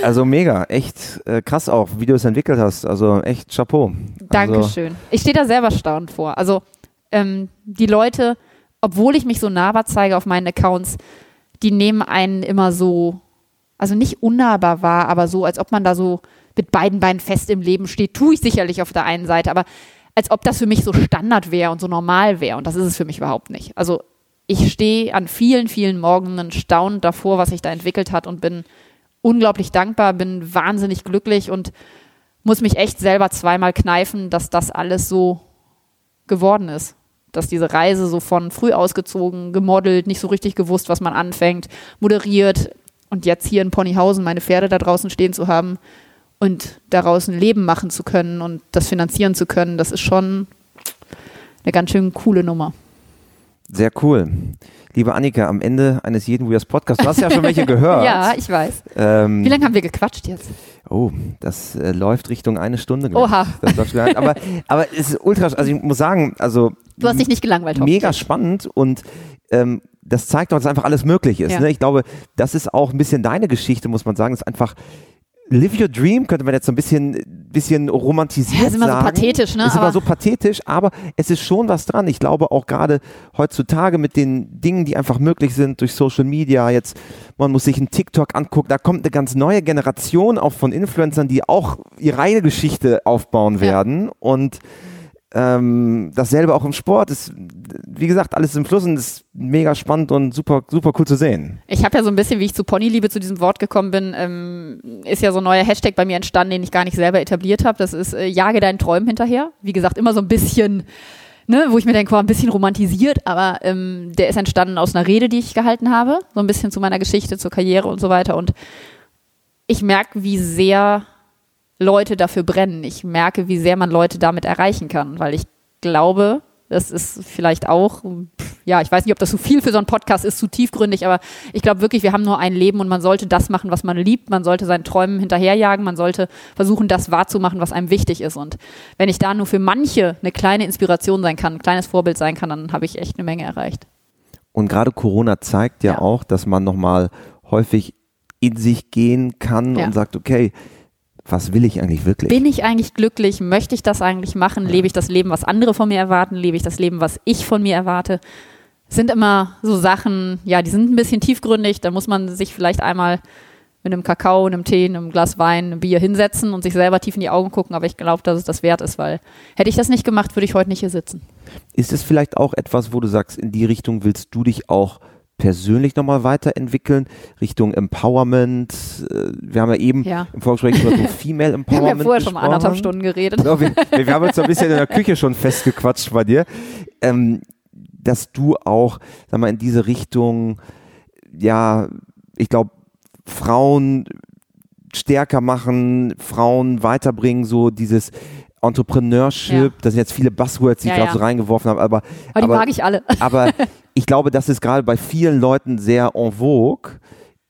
Also mega, echt äh, krass auch, wie du es entwickelt hast. Also echt Chapeau. Also Dankeschön. Ich stehe da selber staunend vor. Also ähm, die Leute, obwohl ich mich so nahbar zeige auf meinen Accounts, die nehmen einen immer so, also nicht unnahbar wahr, aber so, als ob man da so mit beiden Beinen fest im Leben steht. Tue ich sicherlich auf der einen Seite, aber als ob das für mich so Standard wäre und so normal wäre. Und das ist es für mich überhaupt nicht. Also ich stehe an vielen, vielen Morgen staunend davor, was sich da entwickelt hat und bin unglaublich dankbar, bin wahnsinnig glücklich und muss mich echt selber zweimal kneifen, dass das alles so geworden ist dass diese Reise so von früh ausgezogen, gemodelt, nicht so richtig gewusst, was man anfängt, moderiert und jetzt hier in Ponyhausen meine Pferde da draußen stehen zu haben und daraus ein Leben machen zu können und das finanzieren zu können, das ist schon eine ganz schön coole Nummer. Sehr cool. Liebe Annika, am Ende eines jeden Weirds Podcasts, du hast ja schon welche gehört. ja, ich weiß. Ähm, Wie lange haben wir gequatscht jetzt? Oh, das äh, läuft Richtung eine Stunde. Oha. Das gar nicht. aber, aber es ist ultra, also ich muss sagen, also Du hast dich nicht gelangweilt. Mega spannend und ähm, das zeigt doch, dass einfach alles möglich ist. Ja. Ne? Ich glaube, das ist auch ein bisschen deine Geschichte, muss man sagen. Es ist einfach Live Your Dream, könnte man jetzt so ein bisschen, bisschen romantisiert Ja, ist immer so sagen. pathetisch, ne? Ist immer Aber- so pathetisch, aber es ist schon was dran. Ich glaube auch gerade heutzutage mit den Dingen, die einfach möglich sind durch Social Media, jetzt, man muss sich einen TikTok angucken, da kommt eine ganz neue Generation auch von Influencern, die auch ihre eigene Geschichte aufbauen Ja. werden und ähm, dasselbe auch im Sport. Ist, wie gesagt, alles im Fluss und ist mega spannend und super, super cool zu sehen. Ich habe ja so ein bisschen, wie ich zu Ponyliebe zu diesem Wort gekommen bin, ähm, ist ja so ein neuer Hashtag bei mir entstanden, den ich gar nicht selber etabliert habe. Das ist äh, Jage deinen Träumen hinterher. Wie gesagt, immer so ein bisschen, ne, wo ich mir denke, war ein bisschen romantisiert, aber ähm, der ist entstanden aus einer Rede, die ich gehalten habe. So ein bisschen zu meiner Geschichte, zur Karriere und so weiter. Und ich merke, wie sehr Leute dafür brennen. Ich merke, wie sehr man Leute damit erreichen kann, weil ich glaube, das ist vielleicht auch, ja, ich weiß nicht, ob das so viel für so einen Podcast ist, zu tiefgründig, aber ich glaube wirklich, wir haben nur ein Leben und man sollte das machen, was man liebt. Man sollte seinen Träumen hinterherjagen. Man sollte versuchen, das wahrzumachen, was einem wichtig ist. Und wenn ich da nur für manche eine kleine Inspiration sein kann, ein kleines Vorbild sein kann, dann habe ich echt eine Menge erreicht. Und gerade Corona zeigt ja, Ja. auch, dass man nochmal häufig in sich gehen kann Ja. und sagt, okay, was will ich eigentlich wirklich? Bin ich eigentlich glücklich? Möchte ich das eigentlich machen? Lebe ich das Leben, was andere von mir erwarten? Lebe ich das Leben, was ich von mir erwarte? Sind immer so Sachen, ja, die sind ein bisschen tiefgründig. Da muss man sich vielleicht einmal mit einem Kakao, einem Tee, einem Glas Wein, einem Bier hinsetzen und sich selber tief in die Augen gucken. Aber ich glaube, dass es das wert ist, weil hätte ich das nicht gemacht, würde ich heute nicht hier sitzen. Ist es vielleicht auch etwas, wo du sagst, in die Richtung willst du dich auch persönlich nochmal weiterentwickeln, Richtung Empowerment? Äh, Wir haben ja eben Ja. im Vorgespräch über so Female Wir haben Empowerment ja vorher schon mal gesprochen. anderthalb Stunden geredet. Genau, wir, wir haben uns ein bisschen in der Küche schon festgequatscht bei dir, ähm, dass du auch, sag mal, in diese Richtung, ja, ich glaube, Frauen stärker machen, Frauen weiterbringen, so dieses Entrepreneurship, Ja. das sind jetzt viele Buzzwords, die Ja, ich gerade ja. so reingeworfen habe, aber, Aber die aber, mag ich alle. aber ich glaube, das ist gerade bei vielen Leuten sehr en vogue.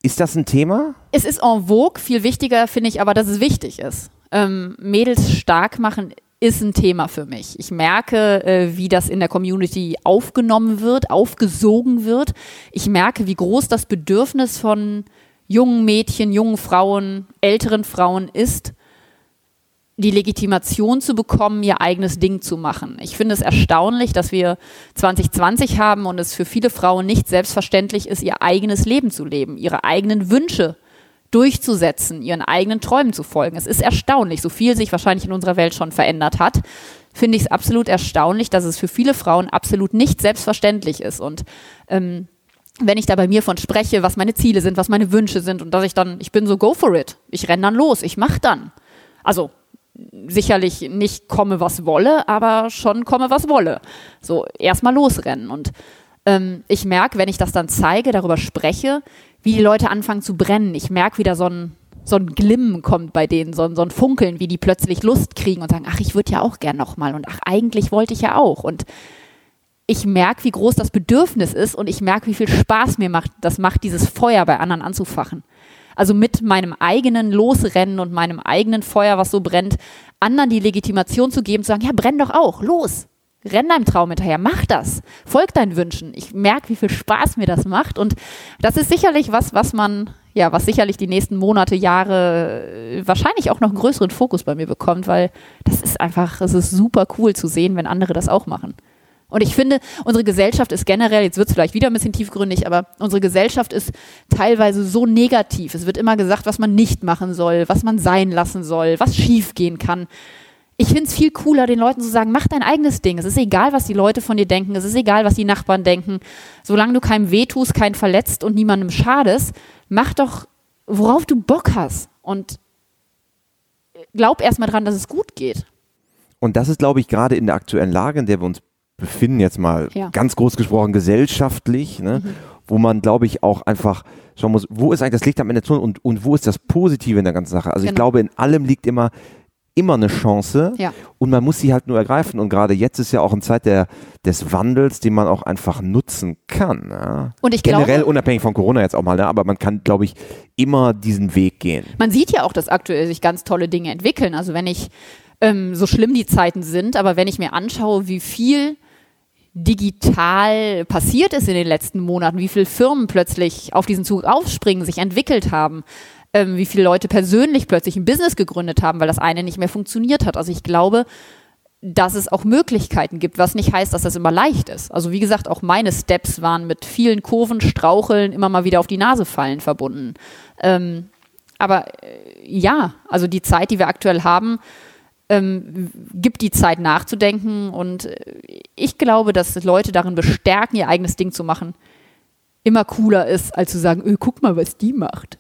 Ist das ein Thema? Es ist en vogue, viel wichtiger finde ich aber, dass es wichtig ist. Ähm, Mädels stark machen ist ein Thema für mich. Ich merke, äh, wie das in der Community aufgenommen wird, aufgesogen wird. Ich merke, wie groß das Bedürfnis von jungen Mädchen, jungen Frauen, älteren Frauen ist, die Legitimation zu bekommen, ihr eigenes Ding zu machen. Ich finde es erstaunlich, dass wir 2020 haben und es für viele Frauen nicht selbstverständlich ist, ihr eigenes Leben zu leben, ihre eigenen Wünsche durchzusetzen, ihren eigenen Träumen zu folgen. Es ist erstaunlich, so viel sich wahrscheinlich in unserer Welt schon verändert hat, finde ich es absolut erstaunlich, dass es für viele Frauen absolut nicht selbstverständlich ist. Und ähm, wenn ich da bei mir von spreche, was meine Ziele sind, was meine Wünsche sind und dass ich dann, ich bin so go for it, ich renn dann los, ich mach dann. Also sicherlich nicht komme, was wolle, aber schon komme, was wolle. So erstmal losrennen. Und ähm, ich merke, wenn ich das dann zeige, darüber spreche, wie die Leute anfangen zu brennen. Ich merke wieder so ein, so ein Glimmen kommt bei denen, so ein, so ein Funkeln, wie die plötzlich Lust kriegen und sagen, ach, ich würde ja auch gern nochmal und ach, eigentlich wollte ich ja auch. Und ich merke, wie groß das Bedürfnis ist und ich merke, wie viel Spaß mir macht, das macht, dieses Feuer bei anderen anzufachen. Also mit meinem eigenen Losrennen und meinem eigenen Feuer, was so brennt, anderen die Legitimation zu geben, zu sagen, ja, brenn doch auch, los, renn deinem Traum hinterher, mach das, folg deinen Wünschen. Ich merke, wie viel Spaß mir das macht und das ist sicherlich was, was man, ja, was sicherlich die nächsten Monate, Jahre äh, wahrscheinlich auch noch einen größeren Fokus bei mir bekommt, weil das ist einfach, es ist super cool zu sehen, wenn andere das auch machen. Und ich finde, unsere Gesellschaft ist generell, jetzt wird es vielleicht wieder ein bisschen tiefgründig, aber unsere Gesellschaft ist teilweise so negativ. Es wird immer gesagt, was man nicht machen soll, was man sein lassen soll, was schiefgehen kann. Ich finde es viel cooler, den Leuten zu sagen, mach dein eigenes Ding. Es ist egal, was die Leute von dir denken. Es ist egal, was die Nachbarn denken. Solange du keinem wehtust, keinen verletzt und niemandem schadest, mach doch, worauf du Bock hast. Und glaub erstmal dran, dass es gut geht. Und das ist, glaube ich, gerade in der aktuellen Lage, in der wir uns befinden, jetzt mal Ja. ganz groß gesprochen, gesellschaftlich, ne, Mhm. wo man, glaube ich, auch einfach schauen muss, wo ist eigentlich das Licht am Ende des Tunnels und, und wo ist das Positive in der ganzen Sache? Also ich Genau. glaube, in allem liegt immer immer eine Chance Ja. und man muss sie halt nur ergreifen. Und gerade jetzt ist ja auch eine Zeit der, des Wandels, den man auch einfach nutzen kann. Ja. Und ich Generell glaube- unabhängig von Corona jetzt auch mal, ne? aber man kann, glaube ich, immer diesen Weg gehen. Man sieht ja auch, dass aktuell sich ganz tolle Dinge entwickeln. Also wenn ich, ähm, so schlimm die Zeiten sind, aber wenn ich mir anschaue, wie viel digital passiert ist in den letzten Monaten, wie viele Firmen plötzlich auf diesen Zug aufspringen, sich entwickelt haben, ähm, wie viele Leute persönlich plötzlich ein Business gegründet haben, weil das eine nicht mehr funktioniert hat. Also ich glaube, dass es auch Möglichkeiten gibt, was nicht heißt, dass das immer leicht ist. Also wie gesagt, auch meine Steps waren mit vielen Kurven, Straucheln, immer mal wieder auf die Nase fallen verbunden. Ähm, aber äh, ja, also die Zeit, die wir aktuell haben, ähm, gibt die Zeit nachzudenken und äh, ich glaube, dass Leute darin bestärken, ihr eigenes Ding zu machen, immer cooler ist, als zu sagen, öh, guck mal, was die macht.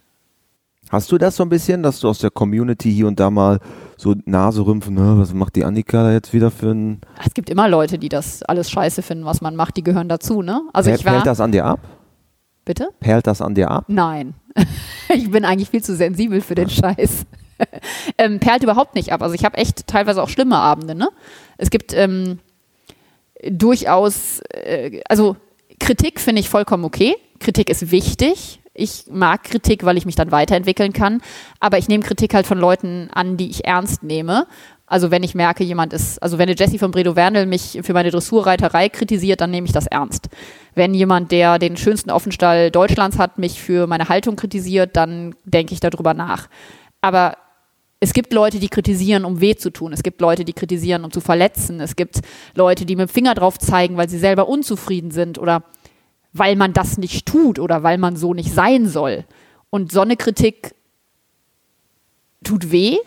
Hast du das so ein bisschen, dass du aus der Community hier und da mal so Nase rümpfen, "Na, was macht die Annika da jetzt wieder für ein... Es gibt immer Leute, die das alles scheiße finden, was man macht, die gehören dazu, ne? Also Perlt- ich war, Perlt das an dir ab? bitte? Perlt das an dir ab? Nein. ich bin eigentlich viel zu sensibel für den Scheiß. ähm, perlt überhaupt nicht ab. Also ich habe echt teilweise auch schlimme Abende. Ne? Es gibt ähm, durchaus, äh, also Kritik finde ich vollkommen okay. Kritik ist wichtig. Ich mag Kritik, weil ich mich dann weiterentwickeln kann. Aber ich nehme Kritik halt von Leuten an, die ich ernst nehme. Also wenn ich merke, jemand ist, also wenn eine Jessie von Bredow Wernel mich für meine Dressurreiterei kritisiert, dann nehme ich das ernst. Wenn jemand, der den schönsten Offenstall Deutschlands hat, mich für meine Haltung kritisiert, dann denke ich darüber nach. Aber es gibt Leute, die kritisieren, um weh zu tun. Es gibt Leute, die kritisieren, um zu verletzen. Es gibt Leute, die mit dem Finger drauf zeigen, weil sie selber unzufrieden sind oder weil man das nicht tut oder weil man so nicht sein soll. Und so eine Kritik tut weh.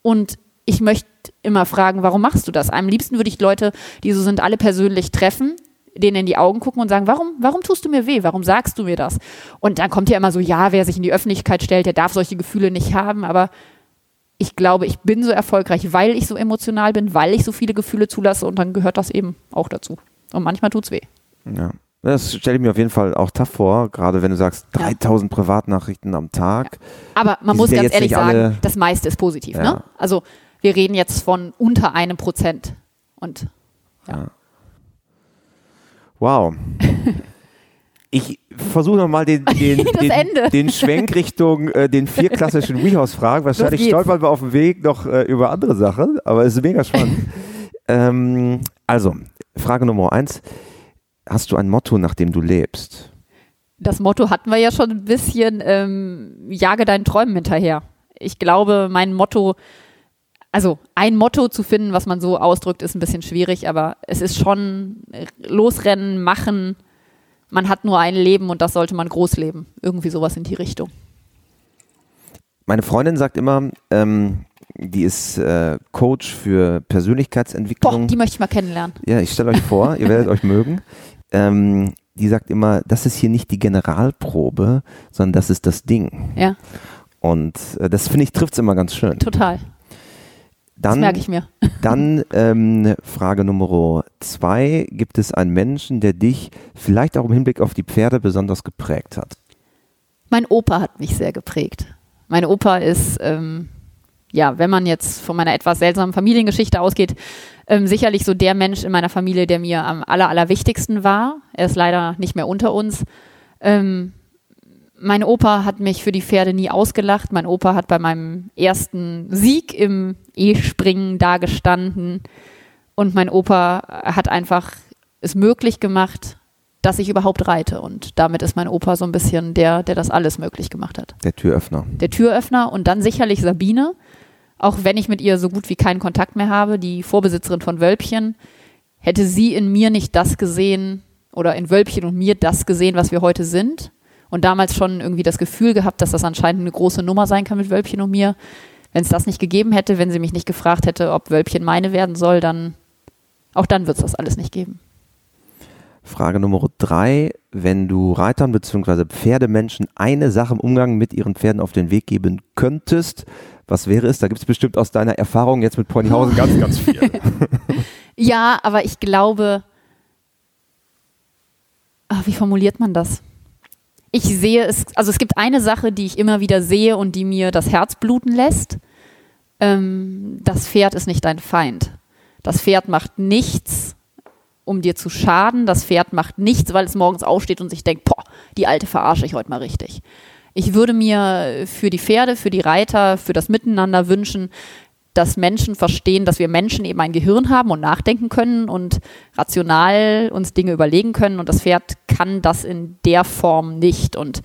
Und ich möchte immer fragen, warum machst du das? Am liebsten würde ich Leute, die so sind, alle persönlich treffen, denen in die Augen gucken und sagen, warum, warum tust du mir weh? Warum sagst du mir das? Und dann kommt ja immer so, ja, wer sich in die Öffentlichkeit stellt, der darf solche Gefühle nicht haben. Aber ich glaube, ich bin so erfolgreich, weil ich so emotional bin, weil ich so viele Gefühle zulasse und dann gehört das eben auch dazu. Und manchmal tut's weh. Ja. Das stelle ich mir auf jeden Fall auch tough vor, gerade wenn du sagst, 3000 Privatnachrichten am Tag. Aber man muss ja ganz ehrlich sagen, das meiste ist positiv. Ja. Ne? Also wir reden jetzt von unter einem Prozent. Und Wow. Ich versuche nochmal den, den, den, den Schwenk Richtung äh, den vier klassischen WeHouse-Fragen. Wahrscheinlich stolpern wir auf dem Weg noch äh, über andere Sachen, aber es ist mega spannend. ähm, also, Frage Nummer eins. Hast du ein Motto, nach dem du lebst? das Motto hatten wir ja schon ein bisschen, ähm, jage deinen Träumen hinterher. Ich glaube, mein Motto, also ein Motto zu finden, was man so ausdrückt, ist ein bisschen schwierig, aber es ist schon losrennen, machen. Man hat nur ein Leben und das sollte man groß leben. Irgendwie sowas in die Richtung. Meine Freundin sagt immer, ähm, die ist äh, Coach für Boah, Persönlichkeitsentwicklung. die möchte ich mal kennenlernen. Ja, ich stelle euch vor, ihr werdet euch mögen. Ähm, die sagt immer, das ist hier nicht die Generalprobe, sondern das ist das Ding. Ja, Und äh, das finde ich trifft es immer ganz schön. total. Das Dann, merke ich mir. dann ähm, Frage Nummer zwei. Gibt es einen Menschen, der dich vielleicht auch im Hinblick auf die Pferde besonders geprägt hat? Mein Opa hat mich sehr geprägt. Mein Opa ist, ähm, ja, wenn man jetzt von meiner etwas seltsamen Familiengeschichte ausgeht, ähm, sicherlich so der Mensch in meiner Familie, der mir am aller, allerwichtigsten war. Er ist leider nicht mehr unter uns. Ähm, mein Opa hat mich für die Pferde nie ausgelacht. Mein Opa hat bei meinem ersten Sieg im E-Springen dagestanden. Und mein Opa hat einfach es möglich gemacht, dass ich überhaupt reite. Und damit ist mein Opa so ein bisschen der, der das alles möglich gemacht hat. Der Türöffner. Der Türöffner und dann sicherlich Sabine, auch wenn ich mit ihr so gut wie keinen Kontakt mehr habe, die Vorbesitzerin von Wölbchen, hätte sie in mir nicht das gesehen oder in Wölbchen und mir das gesehen, was wir heute sind. Und damals schon irgendwie das Gefühl gehabt, dass das anscheinend eine große Nummer sein kann mit Wölbchen und mir. Wenn es das nicht gegeben hätte, wenn sie mich nicht gefragt hätte, ob Wölbchen meine werden soll, dann auch dann wird es das alles nicht geben. Frage Nummer drei. Wenn du Reitern bzw. Pferdemenschen eine Sache im Umgang mit ihren Pferden auf den Weg geben könntest, was wäre es? Da gibt es bestimmt aus deiner Erfahrung jetzt mit Ponyhausen ganz, ganz viel. Ja, aber ich glaube, ach, wie formuliert man das? Ich sehe es, also es gibt eine Sache, die ich immer wieder sehe und die mir das Herz bluten lässt. ähm, das Pferd ist nicht dein Feind. Das Pferd macht nichts, um dir zu schaden. Das Pferd macht nichts, weil es morgens aufsteht und sich denkt, boah, die Alte verarsche ich heute mal richtig. Ich würde mir für die Pferde, für die Reiter, für das Miteinander wünschen, dass Menschen verstehen, dass wir Menschen eben ein Gehirn haben und nachdenken können und rational uns Dinge überlegen können und das Pferd kann das in der Form nicht. Und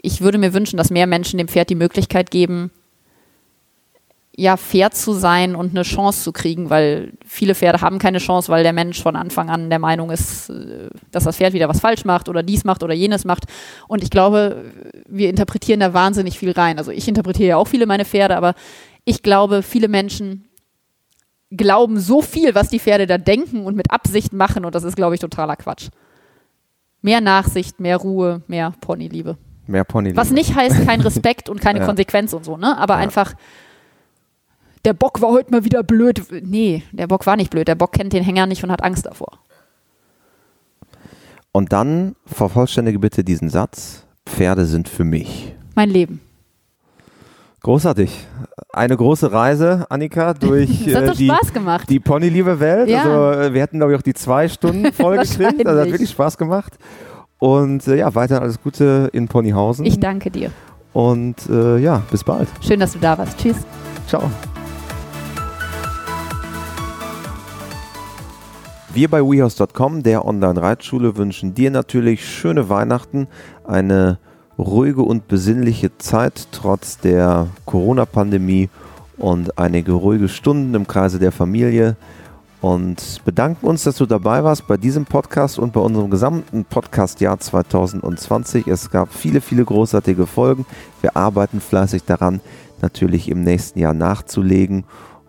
ich würde mir wünschen, dass mehr Menschen dem Pferd die Möglichkeit geben, ja, fair zu sein und eine Chance zu kriegen, weil viele Pferde haben keine Chance, weil der Mensch von Anfang an der Meinung ist, äh, dass das Pferd wieder was falsch macht oder dies macht oder jenes macht. Und ich glaube, wir interpretieren da wahnsinnig viel rein. Also ich interpretiere ja auch viele meine Pferde, aber ich glaube, viele Menschen glauben so viel, was die Pferde da denken und mit Absicht machen und das ist, glaube ich, totaler Quatsch. Mehr Nachsicht, mehr Ruhe, mehr Ponyliebe. Mehr Ponyliebe. Was nicht heißt, kein Respekt und keine ja. Konsequenz und so, ne? Aber ja. einfach der Bock war heute mal wieder blöd. Nee, der Bock war nicht blöd. Der Bock kennt den Hänger nicht und hat Angst davor. Und dann vervollständige bitte diesen Satz: Pferde sind für mich. Mein Leben. Großartig. Eine große Reise, Annika, durch äh, die, die Ponyliebe Welt. Ja. Also äh, wir hätten, glaube ich, auch die zwei Stunden voll gekriegt. Also hat wirklich Spaß gemacht. Und äh, ja, weiter alles Gute in Ponyhausen. Ich danke dir. Und äh, ja, bis bald. Schön, dass du da warst. Tschüss. Ciao. Wir bei WeHouse.com, der Online-Reitschule, wünschen dir natürlich schöne Weihnachten, eine ruhige und besinnliche Zeit trotz der Corona-Pandemie und einige ruhige Stunden im Kreise der Familie und bedanken uns, dass du dabei warst bei diesem Podcast und bei unserem gesamten Podcast-Jahr 2020. Es gab viele, viele großartige Folgen. Wir arbeiten fleißig daran, natürlich im nächsten Jahr nachzulegen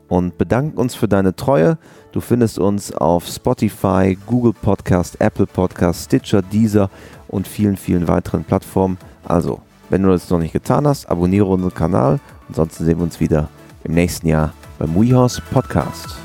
und bedanken uns für deine Treue. Du findest uns auf Spotify, Google Podcast, Apple Podcast, Stitcher, Deezer und vielen, vielen weiteren Plattformen. Also, wenn du das noch nicht getan hast, abonniere unseren Kanal. Ansonsten sehen wir uns wieder im nächsten Jahr beim WeHorse Podcast.